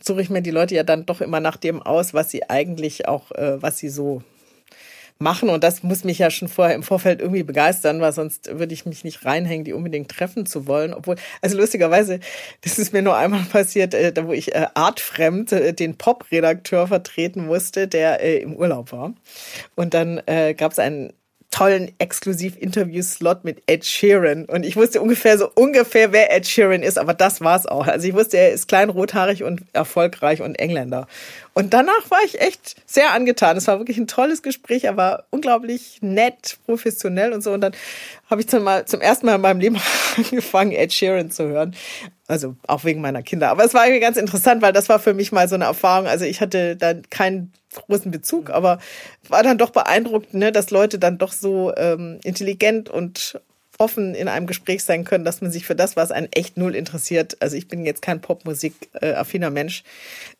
suche ich mir die Leute ja dann doch immer nach dem aus, was sie eigentlich auch, äh, was sie so machen. Und das muss mich ja schon vorher im Vorfeld irgendwie begeistern, weil sonst würde ich mich nicht reinhängen, die unbedingt treffen zu wollen. Obwohl, also lustigerweise, das ist mir nur einmal passiert, äh, da wo ich äh, artfremd äh, den Pop-Redakteur vertreten musste, der äh, im Urlaub war. Und dann äh, gab es einen tollen Exklusiv-Interview-Slot mit Ed Sheeran. Und ich wusste ungefähr so ungefähr, wer Ed Sheeran ist, aber das war's auch. Also ich wusste, er ist klein, rothaarig und erfolgreich und Engländer. Und danach war ich echt sehr angetan. Es war wirklich ein tolles Gespräch. Er war unglaublich nett, professionell und so. Und dann habe ich zum, mal, zum ersten Mal in meinem Leben angefangen, Ed Sheeran zu hören. Also auch wegen meiner Kinder. Aber es war irgendwie ganz interessant, weil das war für mich mal so eine Erfahrung. Also ich hatte dann keinen großen Bezug, aber war dann doch beeindruckt, ne, dass Leute dann doch so ähm, intelligent und offen in einem Gespräch sein können, dass man sich für das, was einen echt null interessiert, also ich bin jetzt kein Popmusik-affiner Mensch,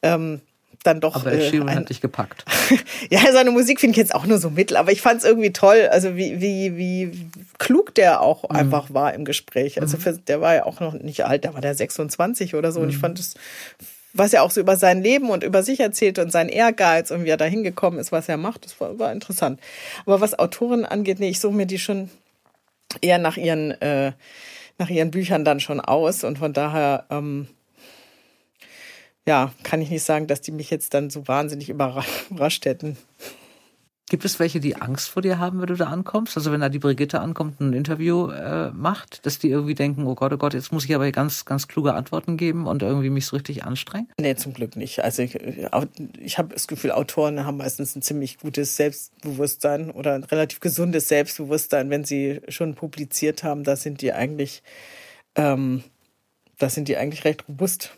ähm, dann doch. Aber Ed Sheeran äh, hat dich gepackt. ja, seine Musik finde ich jetzt auch nur so mittel, aber ich fand es irgendwie toll, also wie, wie, wie klug der auch mhm. einfach war im Gespräch. Also mhm. für, der war ja auch noch nicht alt, da war der 26 oder so mhm. und ich mhm. fand es was er auch so über sein Leben und über sich erzählt und seinen Ehrgeiz und wie er da hingekommen ist, was er macht, das war, war interessant. Aber was Autoren angeht, nee, ich suche mir die schon eher nach ihren, äh, nach ihren Büchern dann schon aus und von daher ähm, ja, kann ich nicht sagen, dass die mich jetzt dann so wahnsinnig überrascht hätten. Gibt es welche, die Angst vor dir haben, wenn du da ankommst? Also wenn da die Brigitte ankommt und ein Interview äh, macht, dass die irgendwie denken, oh Gott, oh Gott, jetzt muss ich aber ganz, ganz kluge Antworten geben und irgendwie mich so richtig anstrengen? Nee, zum Glück nicht. Also ich, ich habe das Gefühl, Autoren haben meistens ein ziemlich gutes Selbstbewusstsein oder ein relativ gesundes Selbstbewusstsein, wenn sie schon publiziert haben. Da sind die eigentlich ähm, da sind die eigentlich recht robust.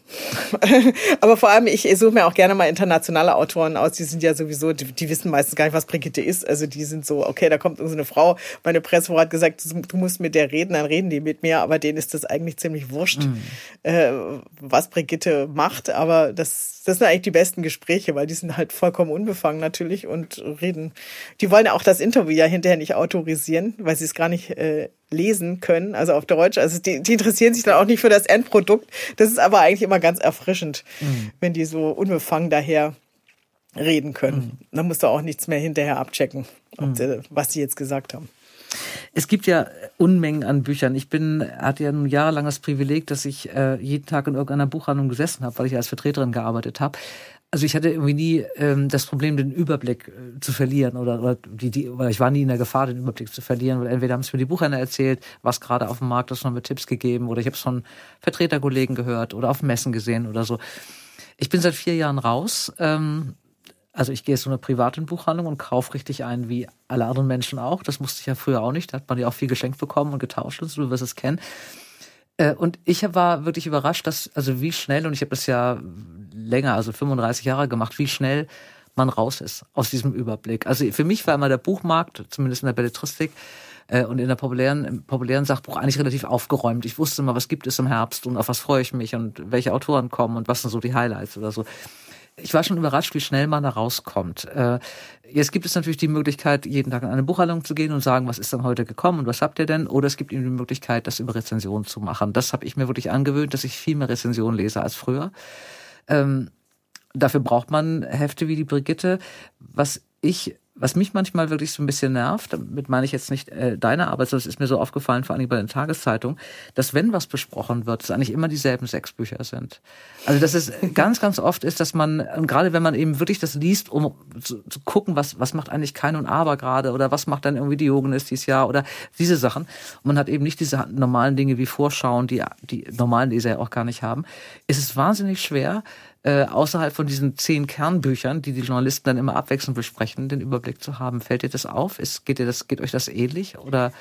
Aber vor allem, ich suche mir auch gerne mal internationale Autoren aus. Die sind ja sowieso, die, die, wissen meistens gar nicht, was Brigitte ist. Also die sind so, okay, da kommt irgendeine Frau. Meine Pressefrau hat gesagt, du musst mit der reden, dann reden die mit mir. Aber denen ist das eigentlich ziemlich wurscht, mhm. äh, was Brigitte macht. Aber das, das sind eigentlich die besten Gespräche, weil die sind halt vollkommen unbefangen natürlich und reden. Die wollen ja auch das Interview ja hinterher nicht autorisieren, weil sie es gar nicht äh, lesen können, also auf Deutsch. Also die, die interessieren sich dann auch nicht für das Endprodukt. Das ist aber eigentlich immer ganz erfrischend, mhm. wenn die so unbefangen daher reden können. Mhm. Dann musst du auch nichts mehr hinterher abchecken, mhm. sie, was sie jetzt gesagt haben. Es gibt ja Unmengen an Büchern. Ich bin, hatte ja ein jahrelang das Privileg, dass ich äh, jeden Tag in irgendeiner Buchhandlung gesessen habe, weil ich als Vertreterin gearbeitet habe also ich hatte irgendwie nie ähm, das Problem, den Überblick äh, zu verlieren oder, oder die, die, oder ich war nie in der Gefahr, den Überblick zu verlieren, weil entweder haben es mir die Buchhändler erzählt, was gerade auf dem Markt ist, noch mit Tipps gegeben oder ich habe es von Vertreterkollegen gehört oder auf Messen gesehen oder so. Ich bin seit vier Jahren raus. Ähm, also ich gehe jetzt zu einer privaten Buchhandlung und kaufe richtig ein, wie alle anderen Menschen auch. Das musste ich ja früher auch nicht. Da hat man ja auch viel geschenkt bekommen und getauscht und so, du wirst es kennen. Äh, und ich war wirklich überrascht, dass, also wie schnell, und ich habe das ja länger, also 35 Jahre gemacht, wie schnell man raus ist aus diesem Überblick. Also für mich war immer der Buchmarkt, zumindest in der Belletristik, äh, und in der populären, im populären Sachbuch eigentlich relativ aufgeräumt. Ich wusste immer, was gibt es im Herbst und auf was freue ich mich und welche Autoren kommen und was sind so die Highlights oder so ich war schon überrascht, wie schnell man da rauskommt. Äh, jetzt gibt es natürlich die Möglichkeit, jeden Tag in eine Buchhandlung zu gehen und sagen, was ist dann heute gekommen und was habt ihr denn? Oder es gibt eben die Möglichkeit, das über Rezensionen zu machen. Das habe ich mir wirklich angewöhnt, dass ich viel mehr Rezensionen lese als früher. Ähm, dafür braucht man Hefte wie die Brigitte. Was ich was mich manchmal wirklich so ein bisschen nervt, damit meine ich jetzt nicht äh, deine Arbeit, sondern es ist mir so aufgefallen, vor allem bei den Tageszeitungen, dass wenn was besprochen wird, es eigentlich immer dieselben sechs Bücher sind. Also dass es ganz, ganz oft ist, dass man, gerade wenn man eben wirklich das liest, um zu, zu gucken, was, was macht eigentlich Kein und Aber gerade oder was macht dann irgendwie die Diogenes dieses Jahr oder diese Sachen. Und man hat eben nicht diese normalen Dinge wie Vorschauen, die die normalen Leser ja auch gar nicht haben. Es ist wahnsinnig schwer, äh, außerhalb von diesen zehn Kernbüchern, die die Journalisten dann immer abwechselnd besprechen, den Überblick zu haben. Fällt dir das auf? Ist, geht, dir das, geht euch das ähnlich? Oder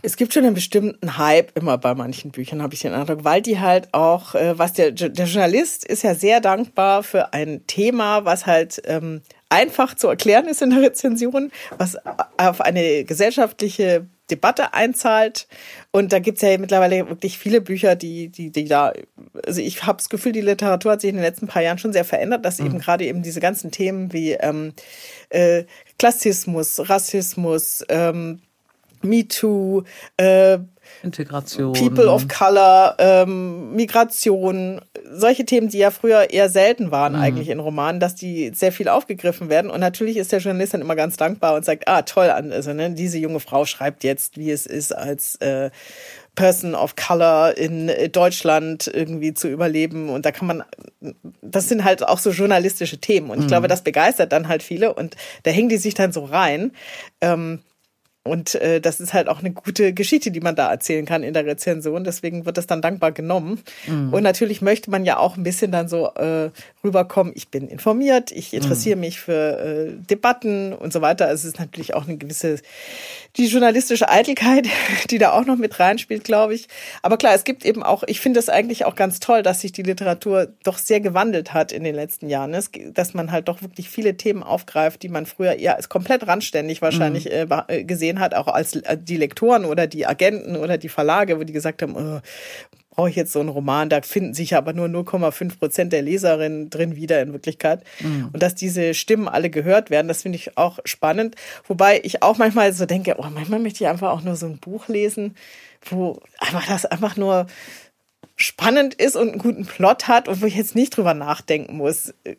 es gibt schon einen bestimmten Hype immer bei manchen Büchern, habe ich den Eindruck, weil die halt auch, äh, was der, der Journalist ist ja sehr dankbar für ein Thema, was halt ähm, einfach zu erklären ist in der Rezension, was auf eine gesellschaftliche Debatte einzahlt. Und da gibt's ja mittlerweile wirklich viele Bücher, die, die, die da, also ich habe das Gefühl, die Literatur hat sich in den letzten paar Jahren schon sehr verändert, dass mhm. eben gerade eben diese ganzen Themen wie ähm, äh, Klassismus, Rassismus, ähm, MeToo, äh, Integration. People of Color, ähm, Migration, solche Themen, die ja früher eher selten waren mhm. eigentlich in Romanen, dass die sehr viel aufgegriffen werden. Und natürlich ist der Journalist dann immer ganz dankbar und sagt, ah, toll, also ne, diese junge Frau schreibt jetzt, wie es ist als äh, Person of Color in Deutschland irgendwie zu überleben. Und da kann man, das sind halt auch so journalistische Themen. Und ich mhm. glaube, das begeistert dann halt viele und da hängen die sich dann so rein. Ähm, und äh, das ist halt auch eine gute Geschichte, die man da erzählen kann in der Rezension. Deswegen wird das dann dankbar genommen. Mhm. Und natürlich möchte man ja auch ein bisschen dann so äh, rüberkommen, ich bin informiert, ich interessiere mhm. mich für äh, Debatten und so weiter. Also es ist natürlich auch eine gewisse, die journalistische Eitelkeit, die da auch noch mit reinspielt, glaube ich. Aber klar, es gibt eben auch, ich finde es eigentlich auch ganz toll, dass sich die Literatur doch sehr gewandelt hat in den letzten Jahren. Es, dass man halt doch wirklich viele Themen aufgreift, die man früher eher als komplett randständig wahrscheinlich mhm. äh, gesehen gesehen hat, auch als äh, die Lektoren oder die Agenten oder die Verlage, wo die gesagt haben, oh, brauche ich jetzt so einen Roman, da finden sich aber nur 0,5 Prozent der Leserinnen drin wieder in Wirklichkeit. Mhm. Und dass diese Stimmen alle gehört werden, das finde ich auch spannend. Wobei ich auch manchmal so denke, oh, manchmal möchte ich einfach auch nur so ein Buch lesen, wo einfach das einfach nur spannend ist und einen guten Plot hat und wo ich jetzt nicht drüber nachdenken muss, äh,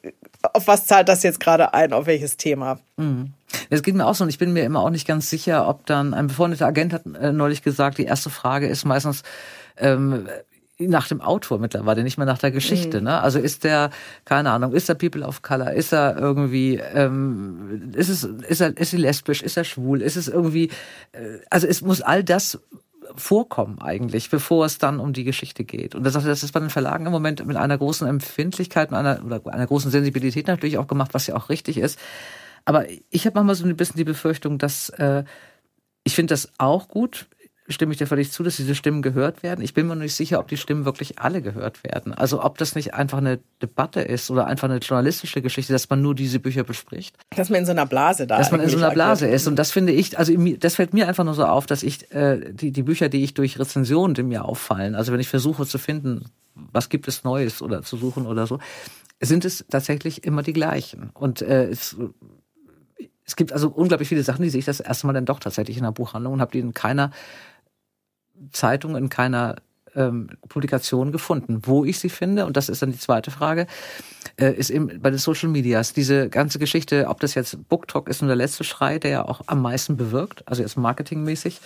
auf was zahlt das jetzt gerade ein, auf welches Thema. Mhm. Das geht mir auch so und ich bin mir immer auch nicht ganz sicher, ob dann ein befreundeter Agent hat äh, neulich gesagt, die erste Frage ist meistens ähm, nach dem Autor mittlerweile, nicht mehr nach der Geschichte. Mhm. Ne? Also ist der, keine Ahnung, ist er People of Color, ist er irgendwie, ähm, ist es, ist er, ist sie lesbisch, ist er schwul, ist es irgendwie, äh, also es muss all das vorkommen eigentlich, bevor es dann um die Geschichte geht. Und das, das ist bei den Verlagen im Moment mit einer großen Empfindlichkeit, mit einer, oder einer großen Sensibilität natürlich auch gemacht, was ja auch richtig ist. Aber ich habe manchmal so ein bisschen die Befürchtung, dass äh, ich finde das auch gut, stimme ich dir völlig zu, dass diese Stimmen gehört werden. Ich bin mir nicht sicher, ob die Stimmen wirklich alle gehört werden. Also ob das nicht einfach eine Debatte ist oder einfach eine journalistische Geschichte, dass man nur diese Bücher bespricht. Dass man in so einer Blase da ist. Dass man in so einer Blase ist. Und das finde ich, also das fällt mir einfach nur so auf, dass ich äh, die, die Bücher, die ich durch Rezensionen, die mir auffallen, also wenn ich versuche zu finden, was gibt es Neues oder zu suchen oder so, sind es tatsächlich immer die gleichen. Und äh, es es gibt also unglaublich viele Sachen, die sehe ich das erste Mal dann doch tatsächlich in der Buchhandlung und habe die in keiner Zeitung, in keiner ähm, Publikation gefunden. Wo ich sie finde, und das ist dann die zweite Frage, äh, ist eben bei den Social Medias. Diese ganze Geschichte, ob das jetzt BookTok ist und der letzte Schrei, der ja auch am meisten bewirkt, also jetzt marketingmäßig.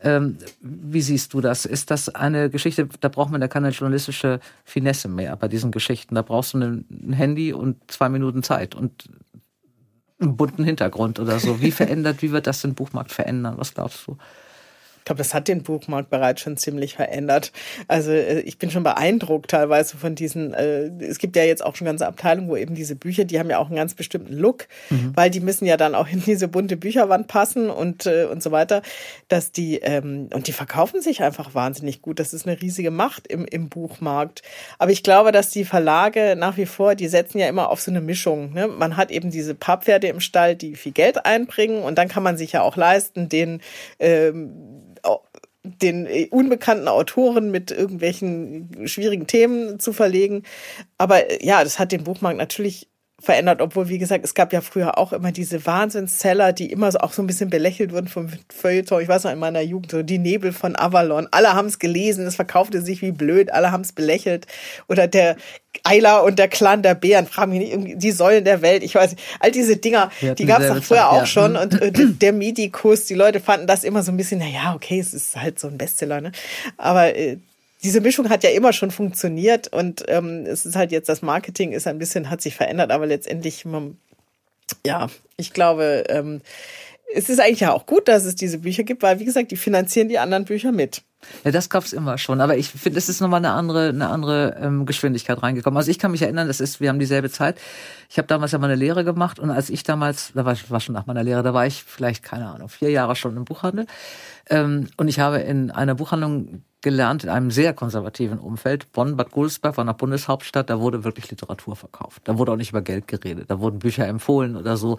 Ähm, wie siehst du das? Ist das eine Geschichte, da braucht man ja keine journalistische Finesse mehr bei diesen Geschichten. Da brauchst du ein, ein Handy und zwei Minuten Zeit und einen bunten Hintergrund oder so. Wie verändert, wie wird das den Buchmarkt verändern? Was glaubst du? Glaube, das hat den Buchmarkt bereits schon ziemlich verändert. Also äh, ich bin schon beeindruckt teilweise von diesen, äh, es gibt ja jetzt auch schon ganze Abteilungen, wo eben diese Bücher, die haben ja auch einen ganz bestimmten Look, mhm. weil die müssen ja dann auch in diese bunte Bücherwand passen und, äh, und so weiter, dass die, ähm, und die verkaufen sich einfach wahnsinnig gut. Das ist eine riesige Macht im, im Buchmarkt. Aber ich glaube, dass die Verlage nach wie vor, die setzen ja immer auf so eine Mischung. Ne? Man hat eben diese Papppferde im Stall, die viel Geld einbringen und dann kann man sich ja auch leisten, den ähm, den äh, unbekannten Autoren mit irgendwelchen schwierigen Themen zu verlegen. Aber äh, ja, das hat den Buchmarkt natürlich verändert, obwohl, wie gesagt, es gab ja früher auch immer diese Wahnsinnszeller, die immer so, auch so ein bisschen belächelt wurden vom Feuilleton. Ich weiß noch in meiner Jugend, so die Nebel von Avalon. Alle haben es gelesen, es verkaufte sich wie blöd, alle haben es belächelt. Oder der Eiler und der Clan der Bären, fragen mich nicht, die Säulen der Welt, ich weiß, all diese Dinger, die gab es früher Zeit, auch ja. schon. Und äh, der Midi-Kurs, die Leute fanden das immer so ein bisschen, na ja, okay, es ist halt so ein Bestseller, ne? Aber äh, diese Mischung hat ja immer schon funktioniert und ähm, es ist halt jetzt das Marketing ist ein bisschen hat sich verändert, aber letztendlich man, ja, ich glaube, ähm, es ist eigentlich ja auch gut, dass es diese Bücher gibt, weil wie gesagt, die finanzieren die anderen Bücher mit. Ja, das gab's immer schon, aber ich finde, es ist nochmal eine andere, eine andere ähm, Geschwindigkeit reingekommen. Also ich kann mich erinnern, das ist, wir haben dieselbe Zeit. Ich habe damals ja meine Lehre gemacht und als ich damals, da war ich war schon nach meiner Lehre, da war ich vielleicht keine Ahnung vier Jahre schon im Buchhandel ähm, und ich habe in einer Buchhandlung gelernt in einem sehr konservativen Umfeld. Bonn, Bad Godesberg war eine Bundeshauptstadt, da wurde wirklich Literatur verkauft. Da wurde auch nicht über Geld geredet, da wurden Bücher empfohlen oder so.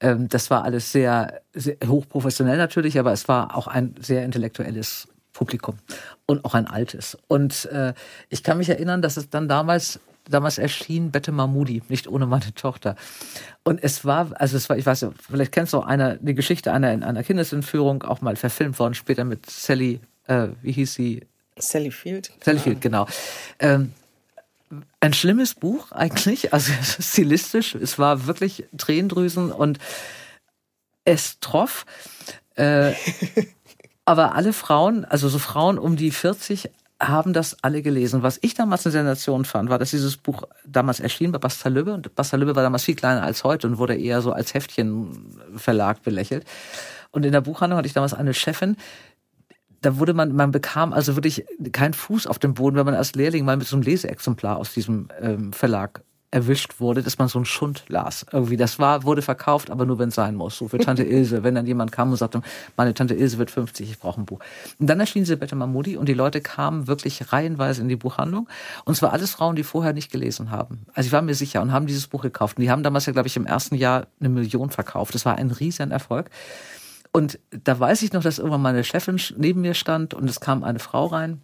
Ähm, das war alles sehr, sehr hochprofessionell natürlich, aber es war auch ein sehr intellektuelles Publikum und auch ein altes. Und äh, ich kann mich erinnern, dass es dann damals damals erschien Bette Mahmoudi, nicht ohne meine Tochter. Und es war, also es war, ich weiß, vielleicht kennst du auch eine, die Geschichte einer in einer Kindesentführung, auch mal verfilmt worden, später mit Sally äh, wie hieß sie? Sally Field. Sally Field, genau. Ähm, ein schlimmes Buch eigentlich, also stilistisch. Es war wirklich Tränendrüsen und es troff. Äh, aber alle Frauen, also so Frauen um die 40, haben das alle gelesen. Was ich damals eine Sensation fand, war, dass dieses Buch damals erschien bei Bastalübbe und Bastalübbe war damals viel kleiner als heute und wurde eher so als Heftchenverlag belächelt. Und in der Buchhandlung hatte ich damals eine Chefin, da wurde man, man bekam also wirklich keinen Fuß auf dem Boden, wenn man als Lehrling mal mit so einem Leseexemplar aus diesem ähm, Verlag erwischt wurde, dass man so einen Schund las. Irgendwie, das war, wurde verkauft, aber nur wenn es sein muss. So für Tante Ilse. Wenn dann jemand kam und sagte, meine Tante Ilse wird 50, ich brauche ein Buch. Und dann erschien Silbette Mahmoudi und die Leute kamen wirklich reihenweise in die Buchhandlung. Und zwar alles Frauen, die vorher nicht gelesen haben. Also ich war mir sicher und haben dieses Buch gekauft. Und die haben damals ja, glaube ich, im ersten Jahr eine Million verkauft. Das war ein riesen Erfolg. Und da weiß ich noch, dass irgendwann meine Chefin neben mir stand und es kam eine Frau rein,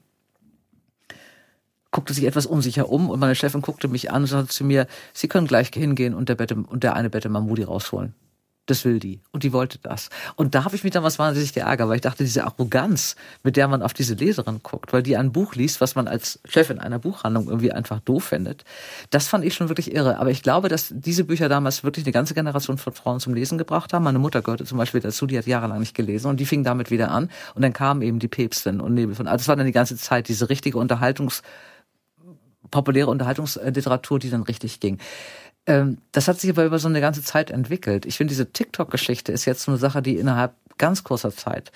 guckte sich etwas unsicher um und meine Chefin guckte mich an und sagte zu mir, Sie können gleich hingehen und der, Bette, und der eine Bette Mahmoudi rausholen das will die. Und die wollte das. Und da habe ich mich damals wahnsinnig geärgert, weil ich dachte, diese Arroganz, mit der man auf diese Leserin guckt, weil die ein Buch liest, was man als Chefin einer Buchhandlung irgendwie einfach doof findet, das fand ich schon wirklich irre. Aber ich glaube, dass diese Bücher damals wirklich eine ganze Generation von Frauen zum Lesen gebracht haben. Meine Mutter gehörte zum Beispiel dazu, die hat jahrelang nicht gelesen und die fing damit wieder an. Und dann kamen eben die Päpstin und Nebel von. Also es war dann die ganze Zeit diese richtige Unterhaltungs populäre Unterhaltungsliteratur, die dann richtig ging. Ähm, das hat sich aber über so eine ganze Zeit entwickelt. Ich finde, diese TikTok-Geschichte ist jetzt so eine Sache, die innerhalb ganz kurzer Zeit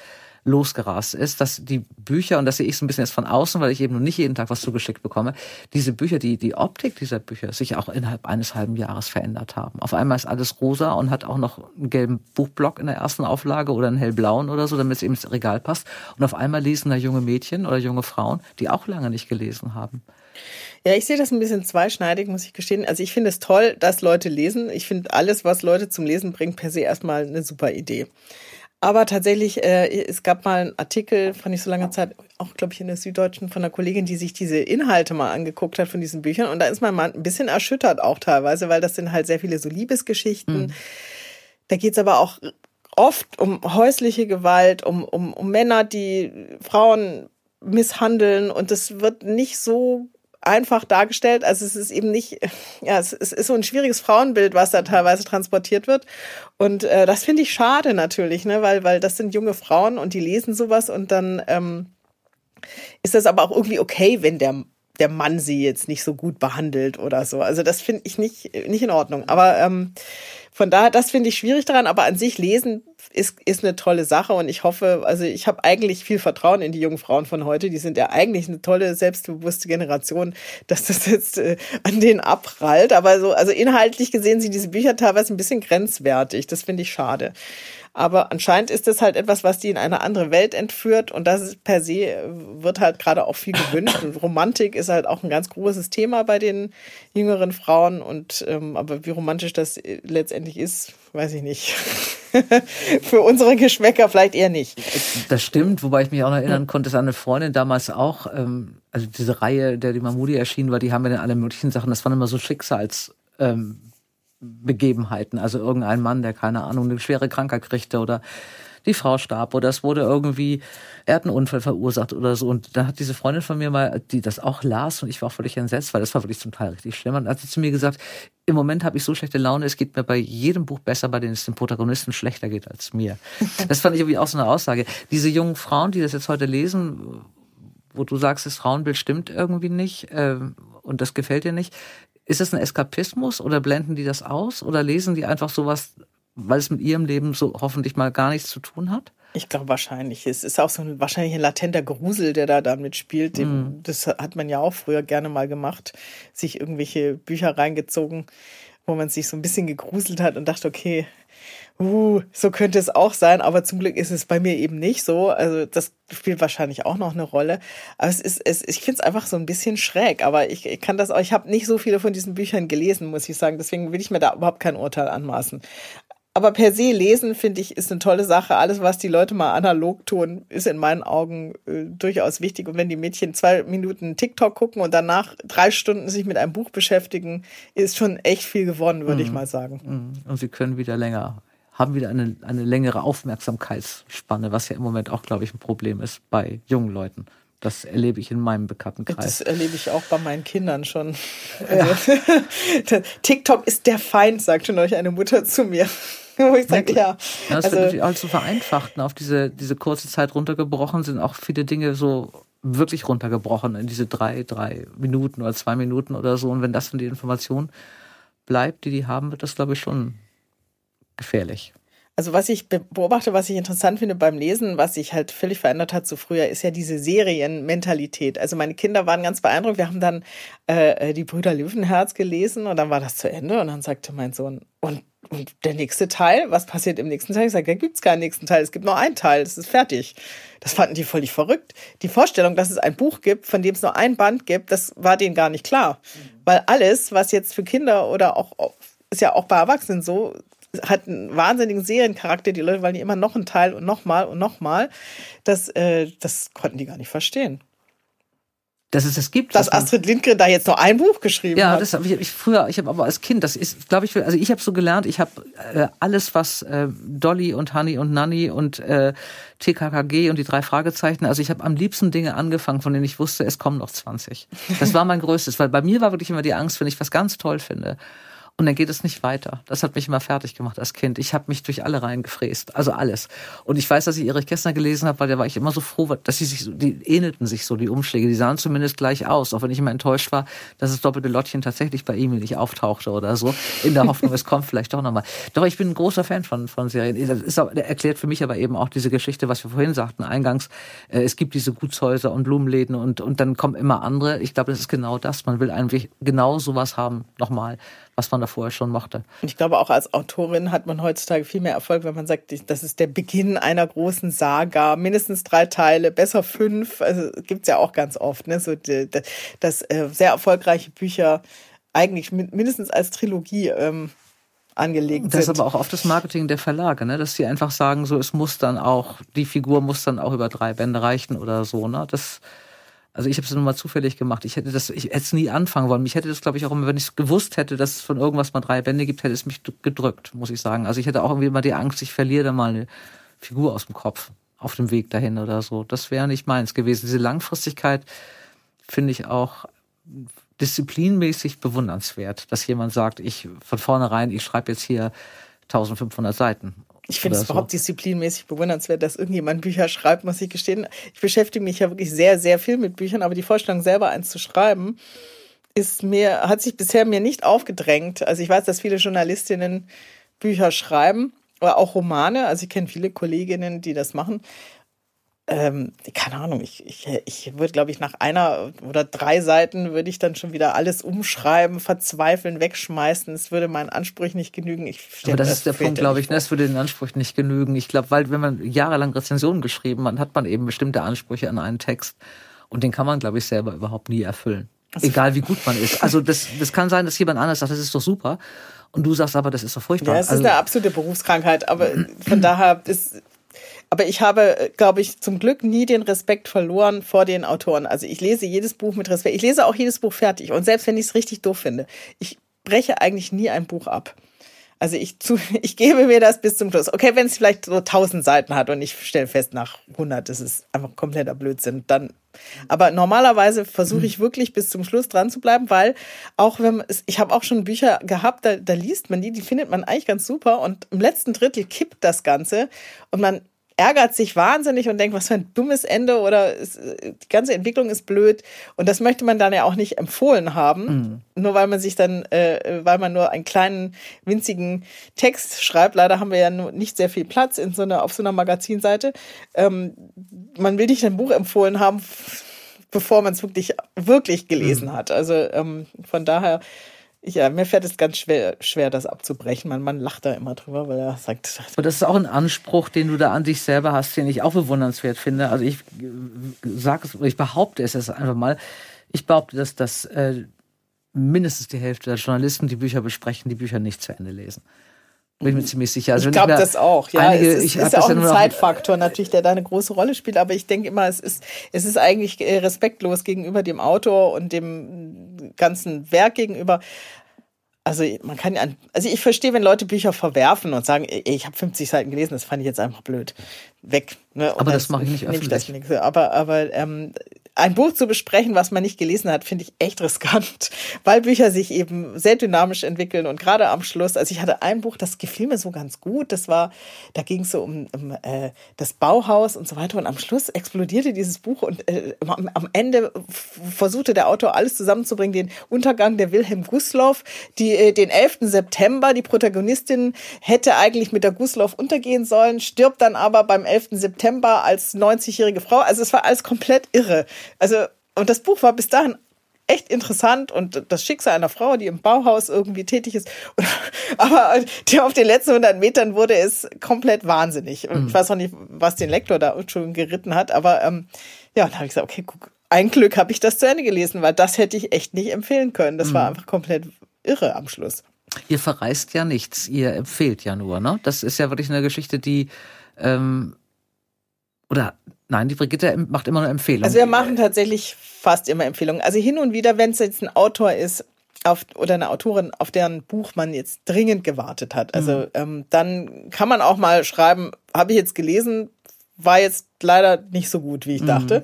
losgerast ist, dass die Bücher, und das sehe ich so ein bisschen jetzt von außen, weil ich eben noch nicht jeden Tag was zugeschickt bekomme, diese Bücher, die, die Optik dieser Bücher sich auch innerhalb eines halben Jahres verändert haben. Auf einmal ist alles rosa und hat auch noch einen gelben Buchblock in der ersten Auflage oder einen hellblauen oder so, damit es eben ins Regal passt. Und auf einmal lesen da junge Mädchen oder junge Frauen, die auch lange nicht gelesen haben. Ja, ich sehe das ein bisschen zweischneidig, muss ich gestehen. Also ich finde es toll, dass Leute lesen. Ich finde alles, was Leute zum Lesen bringt, per se erstmal eine super Idee. Aber tatsächlich, äh, es gab mal einen Artikel von nicht so langer Zeit, auch glaube ich in der Süddeutschen, von einer Kollegin, die sich diese Inhalte mal angeguckt hat von diesen Büchern. Und da ist man mal ein bisschen erschüttert auch teilweise, weil das sind halt sehr viele so Liebesgeschichten. Mhm. Da geht's aber auch oft um häusliche Gewalt, um, um, um Männer, die Frauen misshandeln. Und das wird nicht so einfach dargestellt. Also es ist eben nicht, ja, es ist so ein schwieriges Frauenbild, was da teilweise transportiert wird. Und äh, das finde ich schade natürlich, ne, weil, weil das sind junge Frauen und die lesen sowas und dann ähm, ist das aber auch irgendwie okay, wenn der der Mann sie jetzt nicht so gut behandelt oder so. Also das finde ich nicht, nicht in Ordnung. Aber ähm, von daher, das finde ich schwierig daran, aber an sich lesen ist, ist eine tolle Sache und ich hoffe, also ich habe eigentlich viel Vertrauen in die jungen Frauen von heute. Die sind ja eigentlich eine tolle, selbstbewusste Generation, dass das jetzt äh, an denen abprallt. Aber so, also inhaltlich gesehen sind diese Bücher teilweise ein bisschen grenzwertig. Das finde ich schade. Aber anscheinend ist das halt etwas, was die in eine andere Welt entführt und das ist per se wird halt gerade auch viel gewünscht. Und Romantik ist halt auch ein ganz großes Thema bei den jüngeren Frauen und ähm, aber wie romantisch das letztendlich ist, weiß ich nicht. Für unsere Geschmäcker vielleicht eher nicht. Das stimmt, wobei ich mich auch noch erinnern konnte, dass eine Freundin damals auch, ähm, also diese Reihe, der die Mamudi erschienen war, die haben wir dann alle möglichen Sachen, das waren immer so Schicksals ähm, Begebenheiten. Also irgendein Mann, der keine Ahnung, eine schwere Krankheit kriegte oder die Frau starb oder es wurde irgendwie, er hat einen Unfall verursacht oder so. Und da hat diese Freundin von mir mal, die das auch las und ich war auch völlig entsetzt, weil das war wirklich zum Teil richtig schlimm. Und hat sie zu mir gesagt, im Moment habe ich so schlechte Laune, es geht mir bei jedem Buch besser, bei dem es dem Protagonisten schlechter geht als mir. Das fand ich irgendwie auch so eine Aussage. Diese jungen Frauen, die das jetzt heute lesen, wo du sagst, das Frauenbild stimmt irgendwie nicht äh, und das gefällt dir nicht. Ist das ein Eskapismus oder blenden die das aus oder lesen die einfach sowas weil es mit ihrem Leben so hoffentlich mal gar nichts zu tun hat? Ich glaube wahrscheinlich. Es ist auch so ein wahrscheinlich ein latenter Grusel, der da damit spielt. Mm. Das hat man ja auch früher gerne mal gemacht, sich irgendwelche Bücher reingezogen, wo man sich so ein bisschen gegruselt hat und dachte, okay, uh, so könnte es auch sein, aber zum Glück ist es bei mir eben nicht so. Also das spielt wahrscheinlich auch noch eine Rolle. Aber es ist, es, ich finde es einfach so ein bisschen schräg. Aber ich, ich kann das auch, ich habe nicht so viele von diesen Büchern gelesen, muss ich sagen. Deswegen will ich mir da überhaupt kein Urteil anmaßen. Aber per se lesen, finde ich, ist eine tolle Sache. Alles, was die Leute mal analog tun, ist in meinen Augen äh, durchaus wichtig. Und wenn die Mädchen zwei Minuten TikTok gucken und danach drei Stunden sich mit einem Buch beschäftigen, ist schon echt viel gewonnen, würde mhm. ich mal sagen. Mhm. Und sie können wieder länger, haben wieder eine, eine längere Aufmerksamkeitsspanne, was ja im Moment auch, glaube ich, ein Problem ist bei jungen Leuten. Das erlebe ich in meinem Bekanntenkreis. Das erlebe ich auch bei meinen Kindern schon. Also, ja. TikTok ist der Feind, sagte neulich eine Mutter zu mir. Wo ich sage, ja. ja. Das also, wird natürlich auch so vereinfacht. Ne? Auf diese, diese kurze Zeit runtergebrochen sind auch viele Dinge so wirklich runtergebrochen in diese drei, drei Minuten oder zwei Minuten oder so. Und wenn das dann die Information bleibt, die die haben, wird das, glaube ich, schon gefährlich. Also was ich beobachte, was ich interessant finde beim Lesen, was sich halt völlig verändert hat zu früher, ist ja diese Serienmentalität. Also meine Kinder waren ganz beeindruckt. Wir haben dann äh, die Brüder Löwenherz gelesen und dann war das zu Ende und dann sagte mein Sohn, und, und der nächste Teil, was passiert im nächsten Teil? Ich sage, da gibt's keinen nächsten Teil, es gibt nur einen Teil, das ist fertig. Das fanden die völlig verrückt. Die Vorstellung, dass es ein Buch gibt, von dem es nur ein Band gibt, das war denen gar nicht klar. Weil alles, was jetzt für Kinder oder auch ist ja auch bei Erwachsenen so, hat einen wahnsinnigen Seriencharakter. Die Leute wollen ja immer noch einen Teil und nochmal und nochmal. Das, äh, das konnten die gar nicht verstehen. Dass es das gibt. Dass Astrid Lindgren da jetzt noch ein Buch geschrieben ja, hat. Ja, das habe ich, ich früher, ich habe aber als Kind, das ist, glaube ich, also ich habe so gelernt, ich habe äh, alles, was äh, Dolly und Honey und Nanny und äh, TKKG und die drei Fragezeichen, also ich habe am liebsten Dinge angefangen, von denen ich wusste, es kommen noch 20. Das war mein größtes, weil bei mir war wirklich immer die Angst, wenn ich was ganz toll finde und dann geht es nicht weiter. Das hat mich immer fertig gemacht als Kind. Ich habe mich durch alle Reihen gefräst, also alles. Und ich weiß, dass ich Erich Kästner gelesen habe, weil da war ich immer so froh, dass sie sich so, die ähnelten sich so, die Umschläge. Die sahen zumindest gleich aus, auch wenn ich immer enttäuscht war, dass das doppelte Lottchen tatsächlich bei Emil nicht auftauchte oder so, in der Hoffnung, es kommt vielleicht doch nochmal. Doch ich bin ein großer Fan von, von Serien. Das ist, erklärt für mich aber eben auch diese Geschichte, was wir vorhin sagten, eingangs. Äh, es gibt diese Gutshäuser und Blumenläden und, und dann kommen immer andere. Ich glaube, das ist genau das. Man will eigentlich genau sowas haben, nochmal was man da vorher schon mochte. Ich glaube, auch als Autorin hat man heutzutage viel mehr Erfolg, wenn man sagt, das ist der Beginn einer großen Saga, mindestens drei Teile, besser fünf. Also gibt's ja auch ganz oft, ne? So, dass äh, sehr erfolgreiche Bücher eigentlich mindestens als Trilogie ähm, angelegt das sind. Das ist aber auch oft das Marketing der Verlage, ne? dass sie einfach sagen, so es muss dann auch, die Figur muss dann auch über drei Bände reichen oder so. Ne? Das also ich habe es nur mal zufällig gemacht. Ich hätte das, ich hätte es nie anfangen wollen. Mich hätte das, glaube ich, auch immer, wenn ich es gewusst hätte, dass es von irgendwas mal drei Bände gibt, hätte es mich gedrückt, muss ich sagen. Also ich hätte auch irgendwie immer die Angst, ich verliere da mal eine Figur aus dem Kopf auf dem Weg dahin oder so. Das wäre nicht meins gewesen. Diese Langfristigkeit finde ich auch disziplinmäßig bewundernswert, dass jemand sagt, ich von vornherein, ich schreibe jetzt hier 1500 Seiten ich finde es so. überhaupt disziplinmäßig bewundernswert, dass irgendjemand Bücher schreibt, muss ich gestehen. Ich beschäftige mich ja wirklich sehr, sehr viel mit Büchern, aber die Vorstellung, selber eins zu schreiben, ist mir, hat sich bisher mir nicht aufgedrängt. Also ich weiß, dass viele Journalistinnen Bücher schreiben, oder auch Romane. Also ich kenne viele Kolleginnen, die das machen ähm, keine Ahnung, ich, ich, ich würde, glaube ich, nach einer oder drei Seiten würde ich dann schon wieder alles umschreiben, verzweifeln, wegschmeißen. Es würde meinen Anspruch nicht genügen. Ich Aber das, das ist der Punkt, glaube ich, ne? es würde den Anspruch nicht genügen. Ich glaube, weil wenn man jahrelang Rezensionen geschrieben hat, hat man eben bestimmte Ansprüche an einen Text. Und den kann man, glaube ich, selber überhaupt nie erfüllen. Also Egal wie gut man ist. Also das, das kann sein, dass jemand anders sagt, das ist doch super. Und du sagst aber, das ist doch furchtbar. Ja, es also, ist eine absolute Berufskrankheit. Aber von daher ist aber ich habe, glaube ich, zum Glück nie den Respekt verloren vor den Autoren. Also ich lese jedes Buch mit Respekt. Ich lese auch jedes Buch fertig. Und selbst wenn ich es richtig doof finde, ich breche eigentlich nie ein Buch ab. Also ich, zu, ich gebe mir das bis zum Schluss. Okay, wenn es vielleicht so 1000 Seiten hat und ich stelle fest, nach 100 das ist einfach kompletter Blödsinn, dann. Aber normalerweise versuche ich wirklich bis zum Schluss dran zu bleiben, weil auch wenn man, ich habe auch schon Bücher gehabt, da, da liest man die, die findet man eigentlich ganz super und im letzten Drittel kippt das Ganze und man ärgert sich wahnsinnig und denkt, was für ein dummes Ende oder es, die ganze Entwicklung ist blöd. Und das möchte man dann ja auch nicht empfohlen haben, mhm. nur weil man sich dann, äh, weil man nur einen kleinen winzigen Text schreibt. Leider haben wir ja nicht sehr viel Platz in so einer auf so einer Magazinseite. Ähm, man will nicht ein Buch empfohlen haben, bevor man es wirklich wirklich gelesen mhm. hat. Also ähm, von daher ja, mir fällt es ganz schwer, schwer, das abzubrechen. Mein Mann lacht da immer drüber, weil er sagt. Aber das ist auch ein Anspruch, den du da an dich selber hast, den ich auch bewundernswert finde. Also ich sage es, ich behaupte es jetzt einfach mal. Ich behaupte, dass das äh, mindestens die Hälfte der Journalisten, die Bücher besprechen, die Bücher nicht zu Ende lesen. Bin ich mir ziemlich sicher. Also ich glaube das auch. Ja, einige, es ist, ich ist ja auch ein Zeitfaktor natürlich, der da eine große Rolle spielt. Aber ich denke immer, es ist, es ist eigentlich äh, respektlos gegenüber dem Autor und dem ganzen Werk gegenüber. Also man kann ja, also ich verstehe, wenn Leute Bücher verwerfen und sagen, ich habe 50 Seiten gelesen, das fand ich jetzt einfach blöd, weg. Ne? aber das, das mache ich nicht öffentlich. Ich das, aber aber ähm, ein Buch zu besprechen, was man nicht gelesen hat, finde ich echt riskant, weil Bücher sich eben sehr dynamisch entwickeln und gerade am Schluss, also ich hatte ein Buch, das gefiel mir so ganz gut, das war, da ging es so um, um äh, das Bauhaus und so weiter und am Schluss explodierte dieses Buch und äh, am, Ende versuchte der Autor alles zusammenzubringen, den Untergang der Wilhelm Gustloff, die, äh, den 11. September, die Protagonistin hätte eigentlich mit der Gustloff untergehen sollen, stirbt dann aber beim 11. September als 90-jährige Frau, also es war alles komplett irre. Also, und das Buch war bis dahin echt interessant und das Schicksal einer Frau, die im Bauhaus irgendwie tätig ist. Aber die auf den letzten 100 Metern wurde es komplett wahnsinnig. Und mhm. ich weiß auch nicht, was den Lektor da schon geritten hat, aber ähm, ja, dann habe ich gesagt, okay, guck, ein Glück habe ich das zu Ende gelesen, weil das hätte ich echt nicht empfehlen können. Das mhm. war einfach komplett irre am Schluss. Ihr verreist ja nichts, ihr empfehlt ja nur, ne? Das ist ja wirklich eine Geschichte, die ähm, oder Nein, die Brigitte macht immer eine Empfehlung. Also wir machen tatsächlich fast immer Empfehlungen. Also hin und wieder, wenn es jetzt ein Autor ist auf, oder eine Autorin, auf deren Buch man jetzt dringend gewartet hat, also mhm. ähm, dann kann man auch mal schreiben, habe ich jetzt gelesen, war jetzt leider nicht so gut, wie ich mhm. dachte.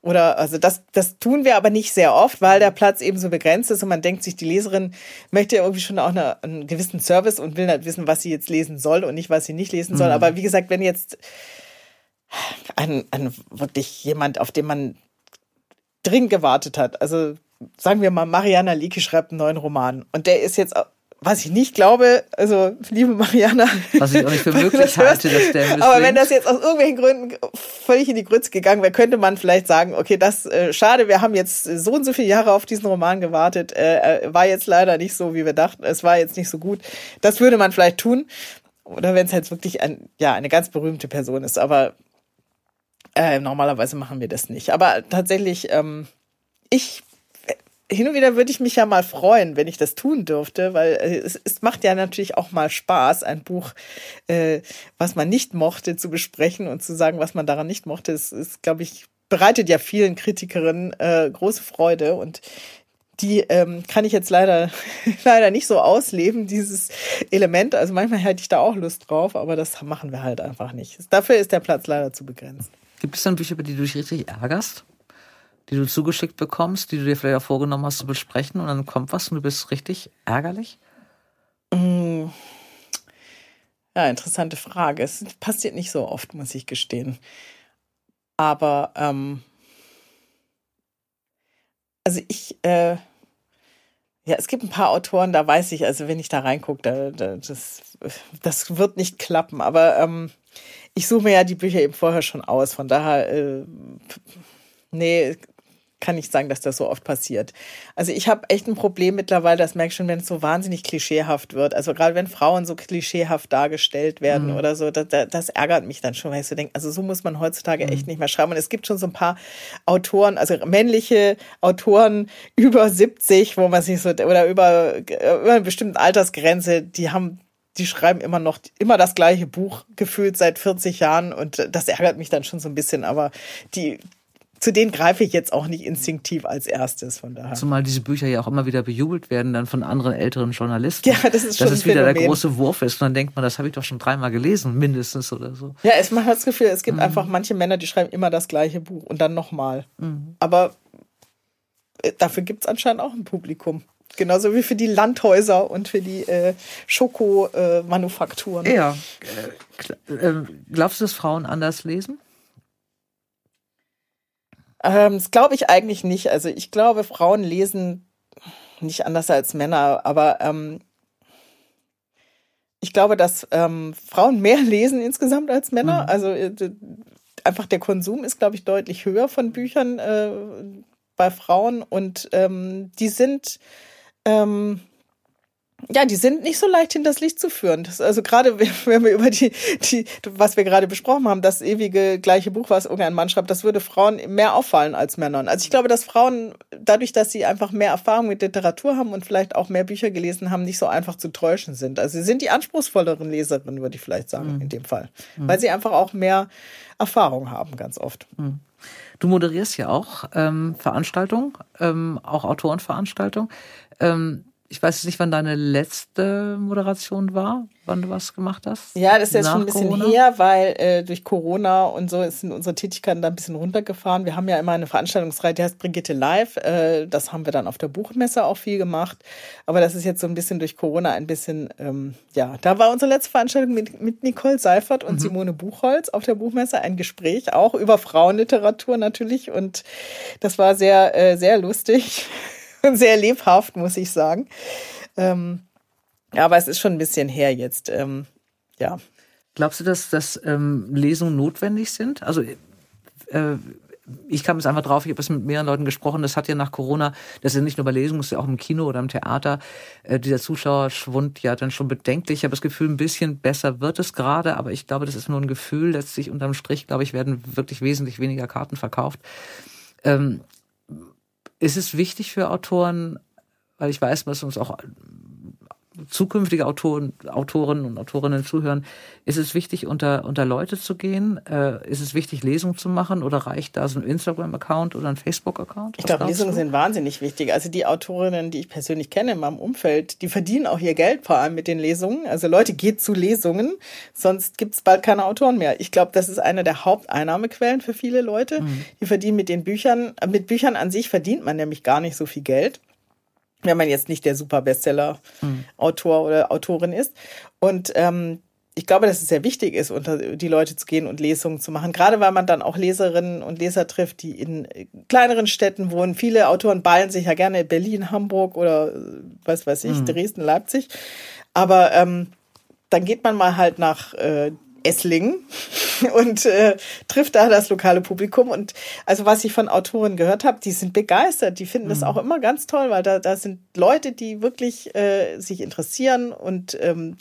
Oder also das, das tun wir aber nicht sehr oft, weil der Platz eben so begrenzt ist und man denkt sich, die Leserin möchte irgendwie schon auch eine, einen gewissen Service und will nicht wissen, was sie jetzt lesen soll und nicht, was sie nicht lesen soll. Mhm. Aber wie gesagt, wenn jetzt ein, ein wirklich jemand, auf den man dringend gewartet hat. Also sagen wir mal, Mariana Lieke schreibt einen neuen Roman und der ist jetzt was ich nicht glaube, also liebe Mariana. Was ich auch nicht für möglich halte, dass der Aber wenn das jetzt aus irgendwelchen Gründen völlig in die Grütze gegangen wäre, könnte man vielleicht sagen, okay, das äh, schade, wir haben jetzt so und so viele Jahre auf diesen Roman gewartet, äh, war jetzt leider nicht so, wie wir dachten, es war jetzt nicht so gut. Das würde man vielleicht tun. Oder wenn es jetzt wirklich ein, ja, eine ganz berühmte Person ist. Aber äh, normalerweise machen wir das nicht. Aber tatsächlich, ähm, ich hin und wieder würde ich mich ja mal freuen, wenn ich das tun dürfte, weil äh, es, es macht ja natürlich auch mal Spaß, ein Buch, äh, was man nicht mochte, zu besprechen und zu sagen, was man daran nicht mochte. Es ist, glaube ich, bereitet ja vielen Kritikerinnen äh, große Freude und die ähm, kann ich jetzt leider leider nicht so ausleben, dieses Element. Also manchmal hätte ich da auch Lust drauf, aber das machen wir halt einfach nicht. Dafür ist der Platz leider zu begrenzt. Gibt es dann Bücher, über die du dich richtig ärgerst? Die du zugeschickt bekommst, die du dir vielleicht auch vorgenommen hast zu besprechen und dann kommt was und du bist richtig ärgerlich? Mm. Ja, interessante Frage. Es passiert nicht so oft, muss ich gestehen. Aber ähm, also ich, äh, ja, es gibt ein paar Autoren, da weiß ich, also wenn ich da reingucke, da, da, das, das wird nicht klappen. Aber ähm, ich suche mir ja die Bücher eben vorher schon aus. Von daher, äh, nee, kann ich sagen, dass das so oft passiert. Also ich habe echt ein Problem mittlerweile, das merke ich schon, wenn es so wahnsinnig klischeehaft wird. Also gerade wenn Frauen so klischeehaft dargestellt werden mhm. oder so, das, das, ärgert mich dann schon, weil ich so denke, also so muss man heutzutage mhm. echt nicht mehr schreiben. Und es gibt schon so ein paar Autoren, also männliche Autoren über 70, wo man sich so, oder über, über eine bestimmte Altersgrenze, die haben die schreiben immer noch immer das gleiche Buch gefühlt seit 40 Jahren und das ärgert mich dann schon so ein bisschen, aber die zu denen greife ich jetzt auch nicht instinktiv als erstes von daher. Zumal diese Bücher ja auch immer wieder bejubelt werden dann von anderen älteren Journalisten. Ja, das ist schon Dass es wieder der große Wurf ist. Und dann denkt man, das habe ich doch schon dreimal gelesen, mindestens oder so. Ja, es, man hat das Gefühl, es gibt mhm. einfach manche Männer, die schreiben immer das gleiche Buch und dann nochmal. Mhm. Aber äh, dafür gibt es anscheinend auch ein Publikum. Genauso wie für die Landhäuser und für die äh, Schokomanufakturen. Ja. Äh, äh, glaubst du, dass Frauen anders lesen? Ähm, das glaube ich eigentlich nicht. Also ich glaube, Frauen lesen nicht anders als Männer, aber ähm, ich glaube, dass ähm, Frauen mehr lesen insgesamt als Männer. Mhm. Also äh, einfach der Konsum ist, glaube ich, deutlich höher von Büchern äh, bei Frauen und ähm, die sind ähm, ja, die sind nicht so leicht hinters Licht zu führen. Das, also gerade wenn wir über die, die, was wir gerade besprochen haben, das ewige gleiche Buch, was irgendein Mann schreibt, das würde Frauen mehr auffallen als Männern. Also ich glaube, dass Frauen dadurch, dass sie einfach mehr Erfahrung mit Literatur haben und vielleicht auch mehr Bücher gelesen haben, nicht so einfach zu täuschen sind. Also sie sind die anspruchsvolleren Leserinnen, würde ich vielleicht sagen, mhm. in dem Fall. Mhm. Weil sie einfach auch mehr Erfahrung haben, ganz oft. Mhm. Du moderierst ja auch ähm, Veranstaltungen, ähm, auch Autorenveranstaltungen. Ähm, ich weiß nicht, wann deine letzte Moderation war, wann du was gemacht hast. Ja, das ist jetzt schon ein bisschen Corona. her, weil äh, durch Corona und so sind unsere Tätigkeiten da ein bisschen runtergefahren. Wir haben ja immer eine Veranstaltungsreihe, die heißt Brigitte Live. Äh, das haben wir dann auf der Buchmesse auch viel gemacht. Aber das ist jetzt so ein bisschen durch Corona ein bisschen, ähm, ja, da war unsere letzte Veranstaltung mit, mit Nicole Seifert und mhm. Simone Buchholz auf der Buchmesse ein Gespräch, auch über Frauenliteratur natürlich. Und das war sehr, äh, sehr lustig. sehr lebhaft, muss ich sagen. Ähm, aber es ist schon ein bisschen her jetzt. Ähm, ja. Glaubst du, dass, dass ähm, Lesungen notwendig sind? Also äh, ich kam jetzt einfach drauf, ich habe es mit mehreren Leuten gesprochen, das hat ja nach Corona, das ist ja nicht nur bei Lesungen, das ist ja auch im Kino oder im Theater, äh, dieser Zuschauerschwund ja dann schon bedenklich. Ich habe das Gefühl, ein bisschen besser wird es gerade, aber ich glaube, das ist nur ein Gefühl. Letztlich unterm Strich, glaube ich, werden wirklich wesentlich weniger Karten verkauft. Ähm, ist es wichtig für Autoren, weil ich weiß, was uns auch zukünftige Autoren, Autoren und Autorinnen zuhören, ist es wichtig, unter, unter Leute zu gehen? Äh, ist es wichtig, Lesungen zu machen oder reicht da so ein Instagram-Account oder ein Facebook-Account? Ich glaube, Lesungen du? sind wahnsinnig wichtig. Also die Autorinnen, die ich persönlich kenne in meinem Umfeld, die verdienen auch ihr Geld vor allem mit den Lesungen. Also Leute, geht zu Lesungen, sonst gibt es bald keine Autoren mehr. Ich glaube, das ist eine der Haupteinnahmequellen für viele Leute. Mhm. Die verdienen mit den Büchern, mit Büchern an sich verdient man nämlich gar nicht so viel Geld wenn man jetzt nicht der super Bestseller-Autor mhm. oder Autorin ist. Und ähm, ich glaube, dass es sehr wichtig ist, unter die Leute zu gehen und Lesungen zu machen. Gerade weil man dann auch Leserinnen und Leser trifft, die in kleineren Städten wohnen. Viele Autoren ballen sich ja gerne in Berlin, Hamburg oder was weiß ich, mhm. Dresden, Leipzig. Aber ähm, dann geht man mal halt nach äh, Esslingen und äh, trifft da das lokale Publikum. Und also was ich von Autoren gehört habe, die sind begeistert, die finden mhm. das auch immer ganz toll, weil da, da sind Leute, die wirklich äh, sich interessieren und ähm,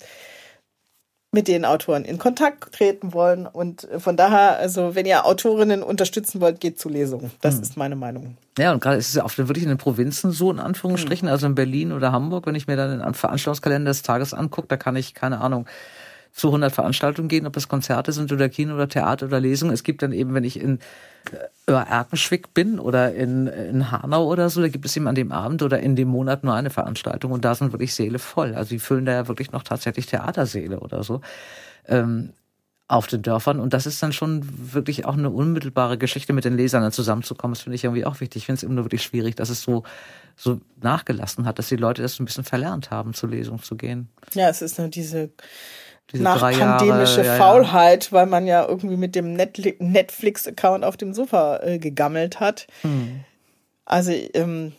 mit den Autoren in Kontakt treten wollen. Und von daher, also wenn ihr Autorinnen unterstützen wollt, geht zu Lesungen. Das mhm. ist meine Meinung. Ja, und gerade ist es ja oft wirklich in den Provinzen so, in Anführungsstrichen, mhm. also in Berlin oder Hamburg, wenn ich mir dann den Veranstaltungskalender des Tages angucke, da kann ich, keine Ahnung, zu 100 Veranstaltungen gehen, ob es Konzerte sind oder Kino oder Theater oder Lesungen. Es gibt dann eben, wenn ich in äh, Erkenschwick bin oder in, in Hanau oder so, da gibt es eben an dem Abend oder in dem Monat nur eine Veranstaltung und da sind wirklich Seele voll. Also die füllen da ja wirklich noch tatsächlich Theaterseele oder so. Ähm, auf den Dörfern. Und das ist dann schon wirklich auch eine unmittelbare Geschichte mit den Lesern dann zusammenzukommen. Das finde ich irgendwie auch wichtig. Ich finde es immer nur wirklich schwierig, dass es so, so nachgelassen hat, dass die Leute das so ein bisschen verlernt haben, zur Lesung zu gehen. Ja, es ist nur diese diese nach pandemische Jahre, Faulheit, ja. weil man ja irgendwie mit dem Netflix-Account auf dem Sofa äh, gegammelt hat. Hm. Also ähm,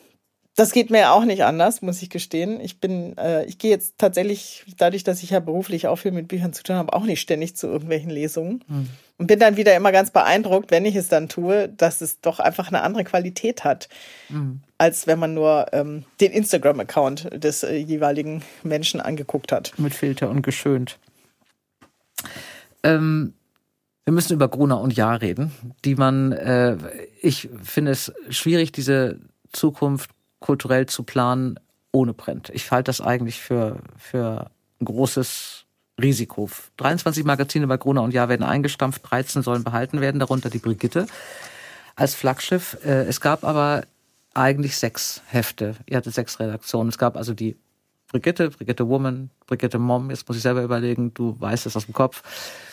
das geht mir auch nicht anders, muss ich gestehen. Ich bin, äh, ich gehe jetzt tatsächlich, dadurch, dass ich ja beruflich auch viel mit Büchern zu tun habe, auch nicht ständig zu irgendwelchen Lesungen. Hm. Und bin dann wieder immer ganz beeindruckt, wenn ich es dann tue, dass es doch einfach eine andere Qualität hat, hm. als wenn man nur ähm, den Instagram-Account des äh, jeweiligen Menschen angeguckt hat. Mit Filter und geschönt. Ähm, wir müssen über Gruner und Jahr reden, die man, äh, ich finde es schwierig, diese Zukunft kulturell zu planen ohne Print. Ich halte das eigentlich für, für ein großes Risiko. 23 Magazine bei Gruner und Jahr werden eingestampft, 13 sollen behalten werden, darunter die Brigitte. als Flaggschiff. Äh, es gab aber eigentlich sechs Hefte. Ihr hattet sechs Redaktionen. Es gab also die Brigitte, Brigitte Woman, Brigitte Mom, jetzt muss ich selber überlegen, du weißt es aus dem Kopf.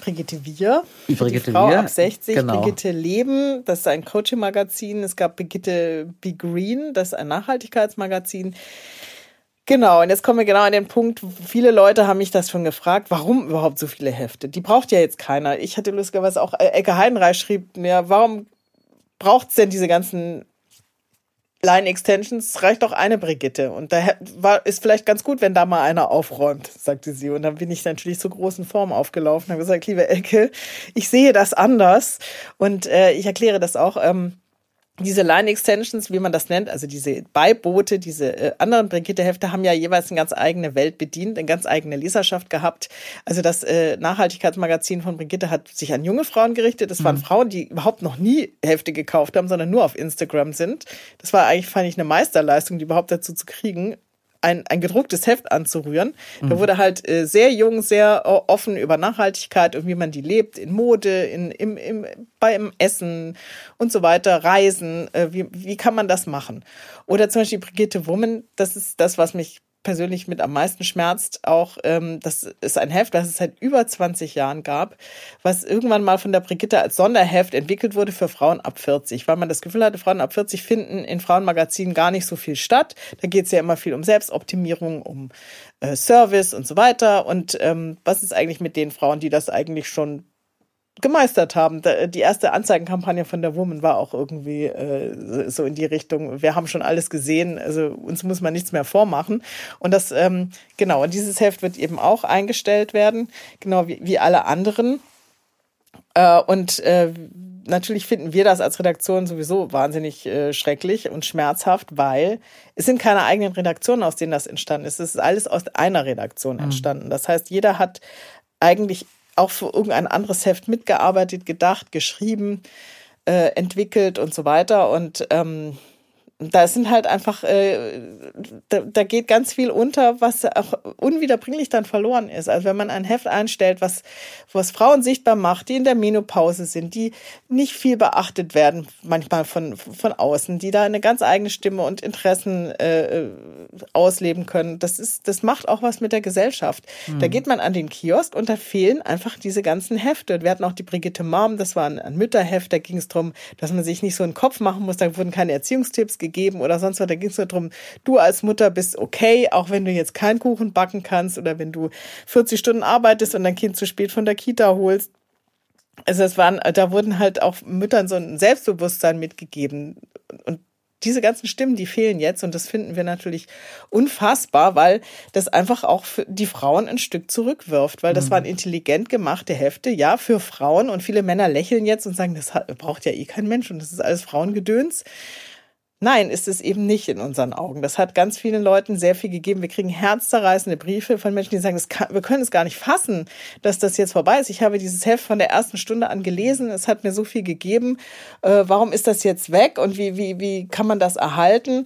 Brigitte Wir, die Brigitte Frau Wir. ab 60, genau. Brigitte Leben, das ist ein Coaching-Magazin, es gab Brigitte Be Green, das ist ein Nachhaltigkeitsmagazin. Genau, und jetzt kommen wir genau an den Punkt, viele Leute haben mich das schon gefragt, warum überhaupt so viele Hefte? Die braucht ja jetzt keiner. Ich hatte lustigerweise auch, äh, Ecke Heidenreich schrieb mir, warum braucht es denn diese ganzen Line-Extensions reicht doch eine Brigitte. Und da war, ist vielleicht ganz gut, wenn da mal einer aufräumt, sagte sie. Und dann bin ich natürlich zur großen Form aufgelaufen und habe gesagt, liebe Ecke, ich sehe das anders. Und äh, ich erkläre das auch. Ähm, diese Line-Extensions, wie man das nennt, also diese Beiboote, diese äh, anderen Brigitte-Hefte haben ja jeweils eine ganz eigene Welt bedient, eine ganz eigene Leserschaft gehabt. Also das äh, Nachhaltigkeitsmagazin von Brigitte hat sich an junge Frauen gerichtet. Das waren mhm. Frauen, die überhaupt noch nie Hefte gekauft haben, sondern nur auf Instagram sind. Das war eigentlich, fand ich, eine Meisterleistung, die überhaupt dazu zu kriegen ein, ein gedrucktes Heft anzurühren. Mhm. Da wurde halt äh, sehr jung, sehr äh, offen über Nachhaltigkeit und wie man die lebt, in Mode, in, im, im, beim Essen und so weiter, Reisen, äh, wie, wie kann man das machen? Oder zum Beispiel Brigitte Woman, das ist das, was mich persönlich mit am meisten schmerzt, auch ähm, das ist ein Heft, das es seit über 20 Jahren gab, was irgendwann mal von der Brigitte als Sonderheft entwickelt wurde für Frauen ab 40, weil man das Gefühl hatte, Frauen ab 40 finden in Frauenmagazinen gar nicht so viel statt. Da geht es ja immer viel um Selbstoptimierung, um äh, Service und so weiter. Und ähm, was ist eigentlich mit den Frauen, die das eigentlich schon gemeistert haben. Die erste Anzeigenkampagne von der Woman war auch irgendwie äh, so in die Richtung, wir haben schon alles gesehen, also uns muss man nichts mehr vormachen. Und das, ähm, genau, und dieses Heft wird eben auch eingestellt werden, genau wie, wie alle anderen. Äh, und äh, natürlich finden wir das als Redaktion sowieso wahnsinnig äh, schrecklich und schmerzhaft, weil es sind keine eigenen Redaktionen, aus denen das entstanden ist. Es ist alles aus einer Redaktion mhm. entstanden. Das heißt, jeder hat eigentlich auch für irgendein anderes Heft mitgearbeitet, gedacht, geschrieben, äh, entwickelt und so weiter. Und ähm, da sind halt einfach, äh, da, da geht ganz viel unter, was auch unwiederbringlich dann verloren ist. Also wenn man ein Heft einstellt, was, was Frauen sichtbar macht, die in der Menopause sind, die nicht viel beachtet werden, manchmal von, von außen, die da eine ganz eigene Stimme und Interessen äh, ausleben können, das ist, das macht auch was mit der Gesellschaft. Mhm. Da geht man an den Kiosk und da fehlen einfach diese ganzen Hefte. Wir hatten auch die Brigitte Mom, das war ein, ein Mütterheft, da ging es darum, dass man sich nicht so einen Kopf machen muss, da wurden keine Erziehungstipps gegeben gegeben oder sonst was. Da ging es nur darum, du als Mutter bist okay, auch wenn du jetzt keinen Kuchen backen kannst oder wenn du 40 Stunden arbeitest und dein Kind zu spät von der Kita holst. Also es waren, da wurden halt auch Müttern so ein Selbstbewusstsein mitgegeben. Und diese ganzen Stimmen, die fehlen jetzt und das finden wir natürlich unfassbar, weil das einfach auch für die Frauen ein Stück zurückwirft, weil das mhm. waren intelligent gemachte Hefte, ja, für Frauen und viele Männer lächeln jetzt und sagen, das braucht ja eh kein Mensch und das ist alles Frauengedöns. Nein, ist es eben nicht in unseren Augen. Das hat ganz vielen Leuten sehr viel gegeben. Wir kriegen herzzerreißende Briefe von Menschen, die sagen, kann, wir können es gar nicht fassen, dass das jetzt vorbei ist. Ich habe dieses Heft von der ersten Stunde an gelesen. Es hat mir so viel gegeben. Äh, warum ist das jetzt weg und wie, wie, wie kann man das erhalten?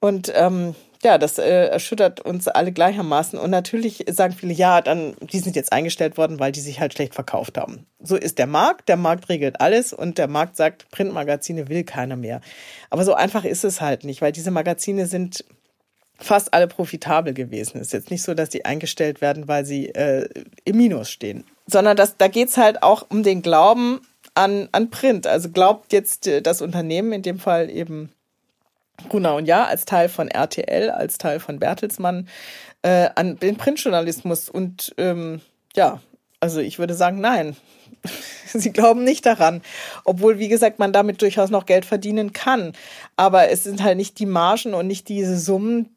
Und ähm, ja, das äh, erschüttert uns alle gleichermaßen. Und natürlich sagen viele, ja, dann, die sind jetzt eingestellt worden, weil die sich halt schlecht verkauft haben. So ist der Markt. Der Markt regelt alles und der Markt sagt, Printmagazine will keiner mehr. Aber so einfach ist es halt nicht, weil diese Magazine sind fast alle profitabel gewesen. Es ist jetzt nicht so, dass die eingestellt werden, weil sie äh, im Minus stehen. Sondern das, da geht's halt auch um den Glauben an, an Print. Also glaubt jetzt äh, das Unternehmen, in dem Fall eben Brunner und Ja als Teil von RTL, als Teil von Bertelsmann äh, an den Printjournalismus. Und ähm, ja, also ich würde sagen, nein. Sie glauben nicht daran. Obwohl, wie gesagt, man damit durchaus noch Geld verdienen kann. Aber es sind halt nicht die Margen und nicht diese Summen,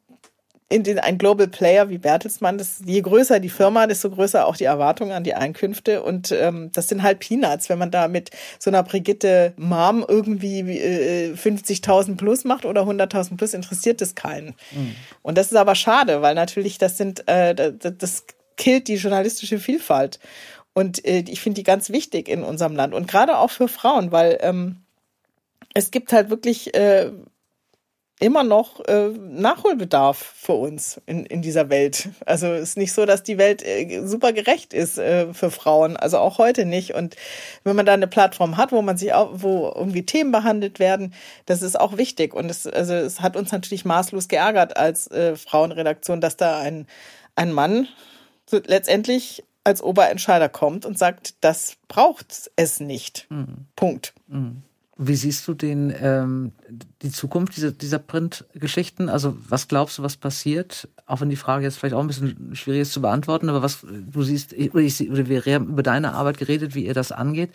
in den, ein Global Player wie Bertelsmann, das, je größer die Firma, desto größer auch die Erwartungen an die Einkünfte. Und ähm, das sind halt Peanuts, wenn man da mit so einer Brigitte Mom irgendwie äh, 50.000 plus macht oder 100.000 plus, interessiert das keinen. Mhm. Und das ist aber schade, weil natürlich das sind, äh, das, das killt die journalistische Vielfalt. Und äh, ich finde die ganz wichtig in unserem Land und gerade auch für Frauen, weil ähm, es gibt halt wirklich äh, immer noch äh, Nachholbedarf für uns in, in dieser Welt. Also es ist nicht so, dass die Welt äh, super gerecht ist äh, für Frauen, also auch heute nicht. Und wenn man da eine Plattform hat, wo man sich auch, wo irgendwie Themen behandelt werden, das ist auch wichtig. Und es, also es hat uns natürlich maßlos geärgert als äh, Frauenredaktion, dass da ein, ein Mann letztendlich als Oberentscheider kommt und sagt, das braucht es nicht. Mhm. Punkt. Mhm. Wie siehst du den, ähm, die Zukunft dieser, dieser Print-Geschichten? Also was glaubst du, was passiert? Auch wenn die Frage jetzt vielleicht auch ein bisschen schwierig ist zu beantworten, aber was du siehst, ich, oder wir haben über deine Arbeit geredet, wie ihr das angeht,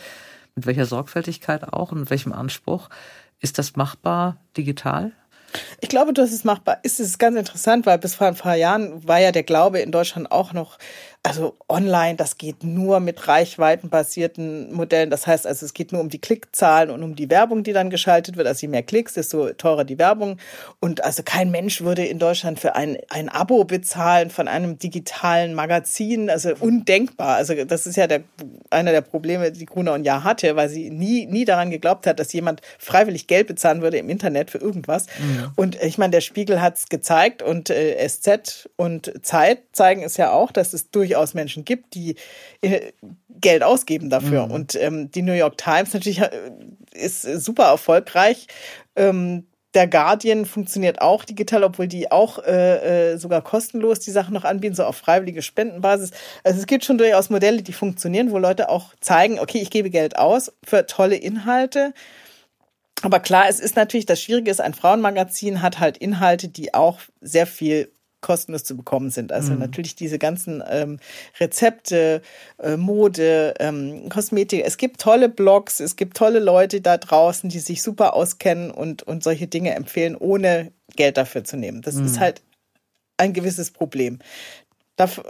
mit welcher Sorgfältigkeit auch und mit welchem Anspruch. Ist das machbar digital? Ich glaube, dass es machbar ist. Es ist ganz interessant, weil bis vor ein paar Jahren war ja der Glaube in Deutschland auch noch also online, das geht nur mit reichweitenbasierten Modellen. Das heißt also, es geht nur um die Klickzahlen und um die Werbung, die dann geschaltet wird. Also je mehr Klicks, desto teurer die Werbung. Und also kein Mensch würde in Deutschland für ein, ein Abo bezahlen von einem digitalen Magazin. Also undenkbar. Also das ist ja der, einer der Probleme, die Gruner und Jahr hatte, weil sie nie, nie daran geglaubt hat, dass jemand freiwillig Geld bezahlen würde im Internet für irgendwas. Mhm. Und ich meine, der Spiegel hat es gezeigt und äh, SZ und Zeit zeigen es ja auch, dass es durchaus durchaus Menschen gibt, die äh, Geld ausgeben dafür. Mhm. Und ähm, die New York Times natürlich äh, ist super erfolgreich. Ähm, der Guardian funktioniert auch digital, obwohl die auch äh, äh, sogar kostenlos die Sachen noch anbieten, so auf freiwillige Spendenbasis. Also es gibt schon durchaus Modelle, die funktionieren, wo Leute auch zeigen, okay, ich gebe Geld aus für tolle Inhalte. Aber klar, es ist natürlich, das Schwierige ist, ein Frauenmagazin hat halt Inhalte, die auch sehr viel kostenlos zu bekommen sind. Also mhm. natürlich diese ganzen ähm, Rezepte, äh, Mode, ähm, Kosmetik. Es gibt tolle Blogs, es gibt tolle Leute da draußen, die sich super auskennen und, und solche Dinge empfehlen, ohne Geld dafür zu nehmen. Das mhm. ist halt ein gewisses Problem.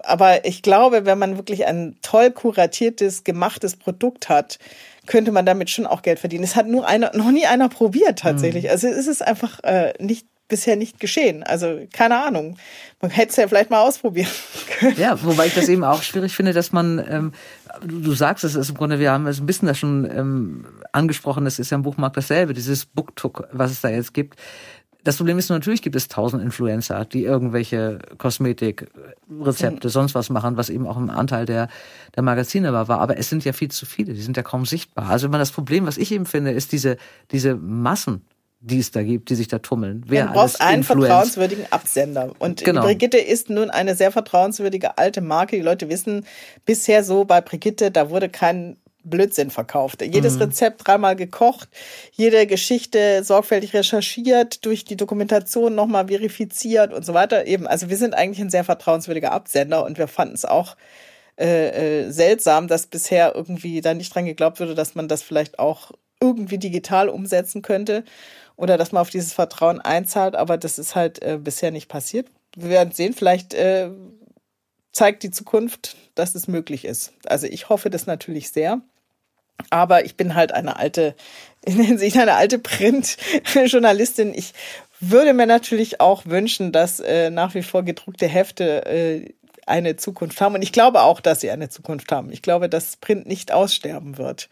Aber ich glaube, wenn man wirklich ein toll kuratiertes, gemachtes Produkt hat, könnte man damit schon auch Geld verdienen. Es hat nur einer, noch nie einer probiert tatsächlich. Mhm. Also es ist einfach äh, nicht bisher nicht geschehen. Also keine Ahnung. Man hätte es ja vielleicht mal ausprobieren können. Ja, wobei ich das eben auch schwierig finde, dass man, ähm, du, sagst es ist im Grunde, wir haben es ein bisschen da schon ähm, angesprochen, das ist ja im Buchmarkt dasselbe, dieses Booktook, was es da jetzt gibt. Das Problem ist natürlich gibt es tausend Influencer, die irgendwelche Kosmetik, Rezepte, sonst was machen, was eben auch ein Anteil der, der Magazine war, war. Aber es sind ja viel zu viele, die sind ja kaum sichtbar. Also immer das Problem, was ich eben finde, ist diese, diese Massen die es da gibt, die sich da tummeln. Wer du brauchst einen influenzt. vertrauenswürdigen Absender. Und genau. Brigitte ist nun eine sehr vertrauenswürdige alte Marke. Die Leute wissen bisher so bei Brigitte, da wurde kein Blödsinn verkauft. Jedes mhm. Rezept dreimal gekocht, jede Geschichte sorgfältig recherchiert, durch die Dokumentation nochmal verifiziert und so weiter. Eben, also wir sind eigentlich ein sehr vertrauenswürdiger Absender und wir fanden es auch äh, äh, seltsam, dass bisher irgendwie da nicht dran geglaubt wurde, dass man das vielleicht auch irgendwie digital umsetzen könnte oder dass man auf dieses Vertrauen einzahlt, aber das ist halt äh, bisher nicht passiert. Wir werden sehen, vielleicht äh, zeigt die Zukunft, dass es möglich ist. Also ich hoffe das natürlich sehr. Aber ich bin halt eine alte, in Hinsicht eine alte Print-Journalistin. Ich würde mir natürlich auch wünschen, dass äh, nach wie vor gedruckte Hefte äh, eine Zukunft haben. Und ich glaube auch, dass sie eine Zukunft haben. Ich glaube, dass Print nicht aussterben wird.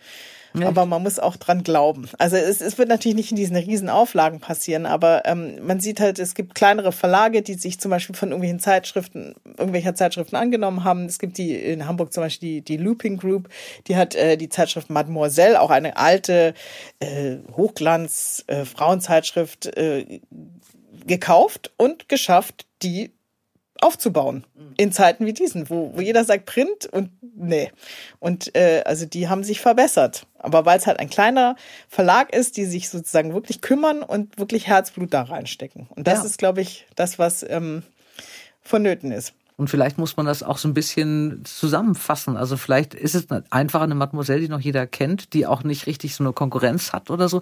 Ja. Aber man muss auch dran glauben. Also es, es wird natürlich nicht in diesen riesen Auflagen passieren, aber ähm, man sieht halt, es gibt kleinere Verlage, die sich zum Beispiel von irgendwelchen Zeitschriften, irgendwelcher Zeitschriften angenommen haben. Es gibt die in Hamburg zum Beispiel die, die Looping Group, die hat äh, die Zeitschrift Mademoiselle, auch eine alte äh, Hochglanz äh, äh, gekauft und geschafft, die aufzubauen in Zeiten wie diesen, wo, wo jeder sagt Print und nee. Und äh, also die haben sich verbessert. Aber weil es halt ein kleiner Verlag ist, die sich sozusagen wirklich kümmern und wirklich Herzblut da reinstecken. Und das ja. ist, glaube ich, das, was ähm, vonnöten ist. Und vielleicht muss man das auch so ein bisschen zusammenfassen. Also vielleicht ist es einfach eine Mademoiselle, die noch jeder kennt, die auch nicht richtig so eine Konkurrenz hat oder so.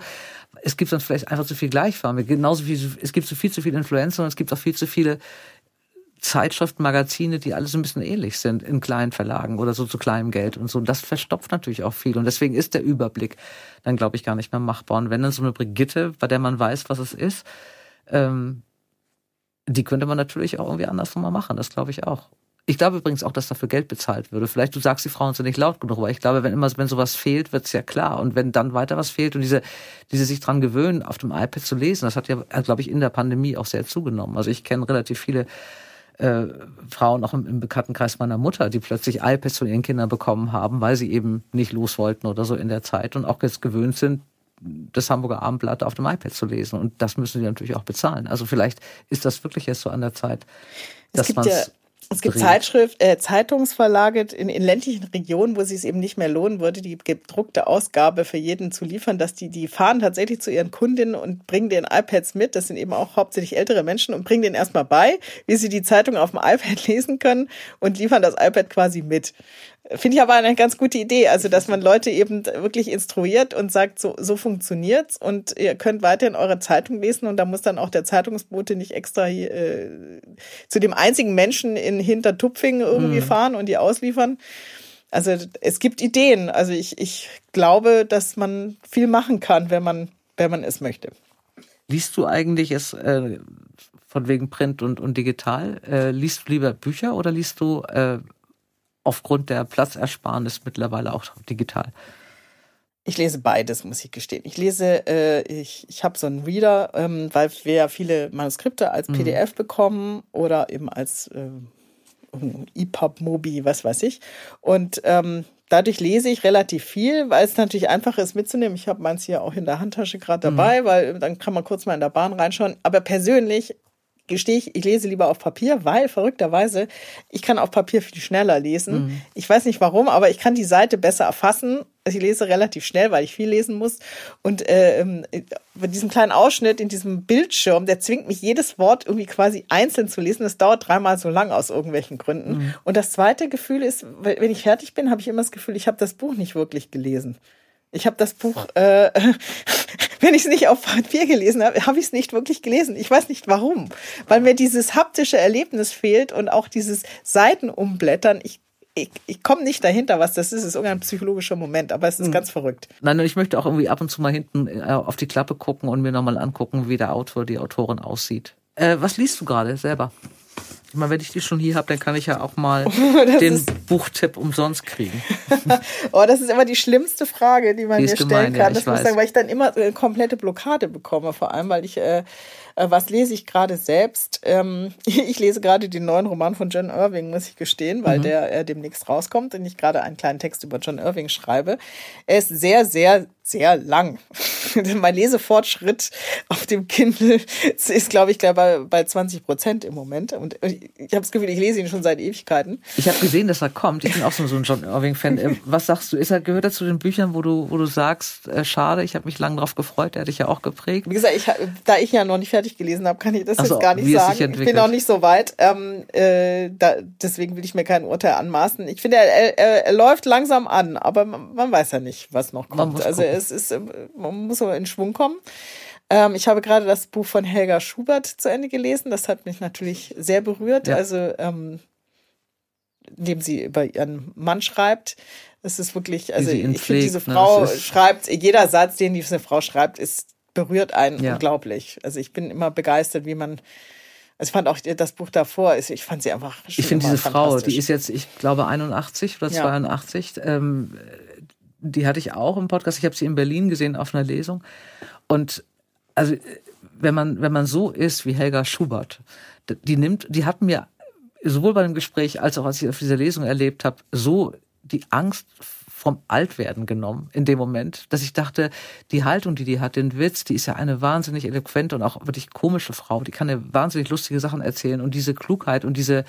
Es gibt dann vielleicht einfach zu viel Gleichfarbe. Genauso wie es gibt so viel zu viele Influencer und es gibt auch viel zu viele Zeitschriften, Magazine, die alle so ein bisschen ähnlich sind in kleinen Verlagen oder so zu kleinem Geld und so. Und das verstopft natürlich auch viel. Und deswegen ist der Überblick dann, glaube ich, gar nicht mehr machbar. Und wenn dann so eine Brigitte, bei der man weiß, was es ist, ähm, die könnte man natürlich auch irgendwie anders nochmal machen. Das glaube ich auch. Ich glaube übrigens auch, dass dafür Geld bezahlt würde. Vielleicht du sagst, die Frauen sind nicht laut genug, aber ich glaube, wenn immer, wenn sowas fehlt, wird es ja klar. Und wenn dann weiter was fehlt und diese, diese sich dran gewöhnen, auf dem iPad zu lesen, das hat ja, glaube ich, in der Pandemie auch sehr zugenommen. Also ich kenne relativ viele äh, Frauen auch im, im Bekanntenkreis meiner Mutter, die plötzlich iPads von ihren Kindern bekommen haben, weil sie eben nicht los wollten oder so in der Zeit und auch jetzt gewöhnt sind, das Hamburger Abendblatt auf dem iPad zu lesen. Und das müssen sie natürlich auch bezahlen. Also vielleicht ist das wirklich jetzt so an der Zeit, dass man es es gibt Zeitschrift, äh, Zeitungsverlage in, in ländlichen Regionen, wo es sich eben nicht mehr lohnen würde, die gedruckte Ausgabe für jeden zu liefern, dass die, die fahren tatsächlich zu ihren Kundinnen und bringen den iPads mit. Das sind eben auch hauptsächlich ältere Menschen und bringen denen erstmal bei, wie sie die Zeitung auf dem iPad lesen können und liefern das iPad quasi mit. Finde ich aber eine ganz gute Idee, also dass man Leute eben wirklich instruiert und sagt, so, so funktioniert's und ihr könnt weiterhin eure Zeitung lesen und da muss dann auch der Zeitungsbote nicht extra äh, zu dem einzigen Menschen in Hintertupfing irgendwie mhm. fahren und die ausliefern. Also es gibt Ideen. Also ich, ich glaube, dass man viel machen kann, wenn man, wenn man es möchte. Liest du eigentlich es äh, von wegen Print und, und digital? Äh, liest du lieber Bücher oder liest du äh, aufgrund der Platzersparnis mittlerweile auch digital? Ich lese beides, muss ich gestehen. Ich lese, äh, ich, ich habe so einen Reader, ähm, weil wir ja viele Manuskripte als PDF mhm. bekommen oder eben als äh, EPUB, Mobi, was weiß ich. Und ähm, dadurch lese ich relativ viel, weil es natürlich einfach ist mitzunehmen. Ich habe meins hier auch in der Handtasche gerade mhm. dabei, mhm. weil dann kann man kurz mal in der Bahn reinschauen. Aber persönlich gestehe ich, ich lese lieber auf Papier, weil verrückterweise ich kann auf Papier viel schneller lesen. Mhm. Ich weiß nicht warum, aber ich kann die Seite besser erfassen. Ich lese relativ schnell, weil ich viel lesen muss. Und äh, bei diesem kleinen Ausschnitt in diesem Bildschirm, der zwingt mich jedes Wort irgendwie quasi einzeln zu lesen. Das dauert dreimal so lang aus irgendwelchen Gründen. Mhm. Und das zweite Gefühl ist, wenn ich fertig bin, habe ich immer das Gefühl, ich habe das Buch nicht wirklich gelesen. Ich habe das Buch, äh, wenn ich es nicht auf Papier gelesen habe, habe ich es nicht wirklich gelesen. Ich weiß nicht warum, weil mir dieses haptische Erlebnis fehlt und auch dieses Seitenumblättern. Ich ich, ich komme nicht dahinter, was das ist. Es ist irgendein psychologischer Moment, aber es ist mhm. ganz verrückt. Nein, ich möchte auch irgendwie ab und zu mal hinten äh, auf die Klappe gucken und mir nochmal angucken, wie der Autor, die Autorin aussieht. Äh, was liest du gerade selber? Ich meine, wenn ich die schon hier habe, dann kann ich ja auch mal den Buchtipp umsonst kriegen. oh, das ist immer die schlimmste Frage, die man die mir stellen gemein, kann. Ja, das muss ich sagen, weil ich dann immer eine komplette Blockade bekomme, vor allem, weil ich äh, äh, was lese ich gerade selbst? Ähm, ich lese gerade den neuen Roman von John Irving, muss ich gestehen, weil mhm. der äh, demnächst rauskommt und ich gerade einen kleinen Text über John Irving schreibe. Er ist sehr, sehr, sehr lang. mein Lesefortschritt auf dem Kindle ist, glaube ich, bei, bei 20 Prozent im Moment. Und ich habe das Gefühl, ich lese ihn schon seit Ewigkeiten. Ich habe gesehen, dass er kommt. Ich bin auch so ein John Irving-Fan. Äh, was sagst du? Ist er, gehört er zu den Büchern, wo du, wo du sagst, äh, schade, ich habe mich lange darauf gefreut, der hat dich ja auch geprägt? Wie gesagt, ich, da ich ja noch nicht fertig gelesen habe, kann ich das also, jetzt gar nicht sagen. Ich bin noch nicht so weit. Ähm, äh, da, deswegen will ich mir kein Urteil anmaßen. Ich finde, er, er, er läuft langsam an, aber man, man, weiß ja nicht, was noch kommt. Also gucken. Es ist, man muss so in Schwung kommen. Ähm, ich habe gerade das Buch von Helga Schubert zu Ende gelesen. Das hat mich natürlich sehr berührt. Ja. Also ähm, indem sie über ihren Mann schreibt. Es ist wirklich, also ich finde, diese ne, Frau ne, schreibt, jeder Satz, den diese Frau schreibt, ist berührt einen ja. unglaublich. Also ich bin immer begeistert, wie man also ich fand auch das Buch davor, ich fand sie einfach Ich finde diese Frau, die ist jetzt, ich glaube, 81 oder 82. Ja. Ähm, die hatte ich auch im Podcast. Ich habe sie in Berlin gesehen auf einer Lesung. Und also, wenn man, wenn man so ist wie Helga Schubert, die nimmt, die hat mir sowohl bei dem Gespräch als auch als ich auf dieser Lesung erlebt habe, so die Angst vom Altwerden genommen in dem Moment, dass ich dachte, die Haltung, die die hat, den Witz, die ist ja eine wahnsinnig eloquente und auch wirklich komische Frau. Die kann ja wahnsinnig lustige Sachen erzählen und diese Klugheit und diese,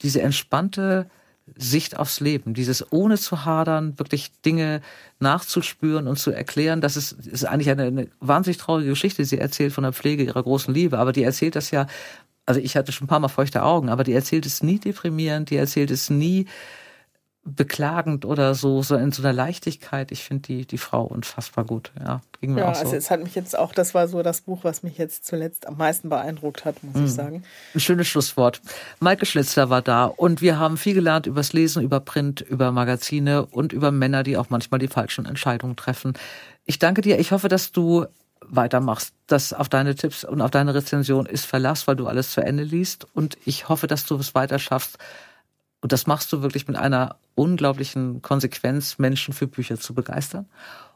diese entspannte Sicht aufs Leben, dieses ohne zu hadern, wirklich Dinge nachzuspüren und zu erklären, das ist, ist eigentlich eine, eine wahnsinnig traurige Geschichte, sie erzählt von der Pflege ihrer großen Liebe, aber die erzählt das ja, also ich hatte schon ein paar Mal feuchte Augen, aber die erzählt es nie deprimierend, die erzählt es nie beklagend oder so, so in so einer Leichtigkeit. Ich finde die, die Frau unfassbar gut. Ja, ging mir ja, auch so. also es hat mich jetzt auch, das war so das Buch, was mich jetzt zuletzt am meisten beeindruckt hat, muss mhm. ich sagen. Ein schönes Schlusswort. Maike Schlitzler war da und wir haben viel gelernt übers Lesen, über Print, über Magazine und über Männer, die auch manchmal die falschen Entscheidungen treffen. Ich danke dir. Ich hoffe, dass du weitermachst. Das auf deine Tipps und auf deine Rezension ist Verlass, weil du alles zu Ende liest. Und ich hoffe, dass du es weiter schaffst, Und das machst du wirklich mit einer unglaublichen Konsequenz, Menschen für Bücher zu begeistern.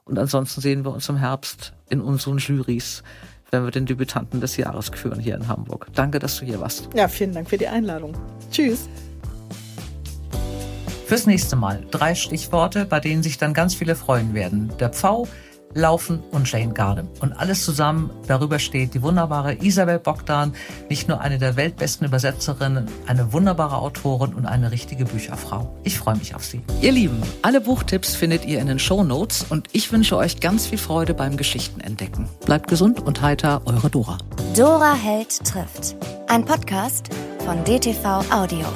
Und ansonsten sehen wir uns im Herbst in unseren Jurys, wenn wir den Debütanten des Jahres küren hier in Hamburg. Danke, dass du hier warst. Ja, vielen Dank für die Einladung. Tschüss. Fürs nächste Mal drei Stichworte, bei denen sich dann ganz viele freuen werden. Der Pfau, Laufen und Jane Garden. Und alles zusammen, darüber steht die wunderbare Isabel Bogdan, nicht nur eine der weltbesten Übersetzerinnen, eine wunderbare Autorin und eine richtige Bücherfrau. Ich freue mich auf sie. Ihr Lieben, alle Buchtipps findet ihr in den Show Notes und ich wünsche euch ganz viel Freude beim Geschichtenentdecken. Bleibt gesund und heiter, eure Dora. Dora Held trifft. Ein Podcast von DTV Audio.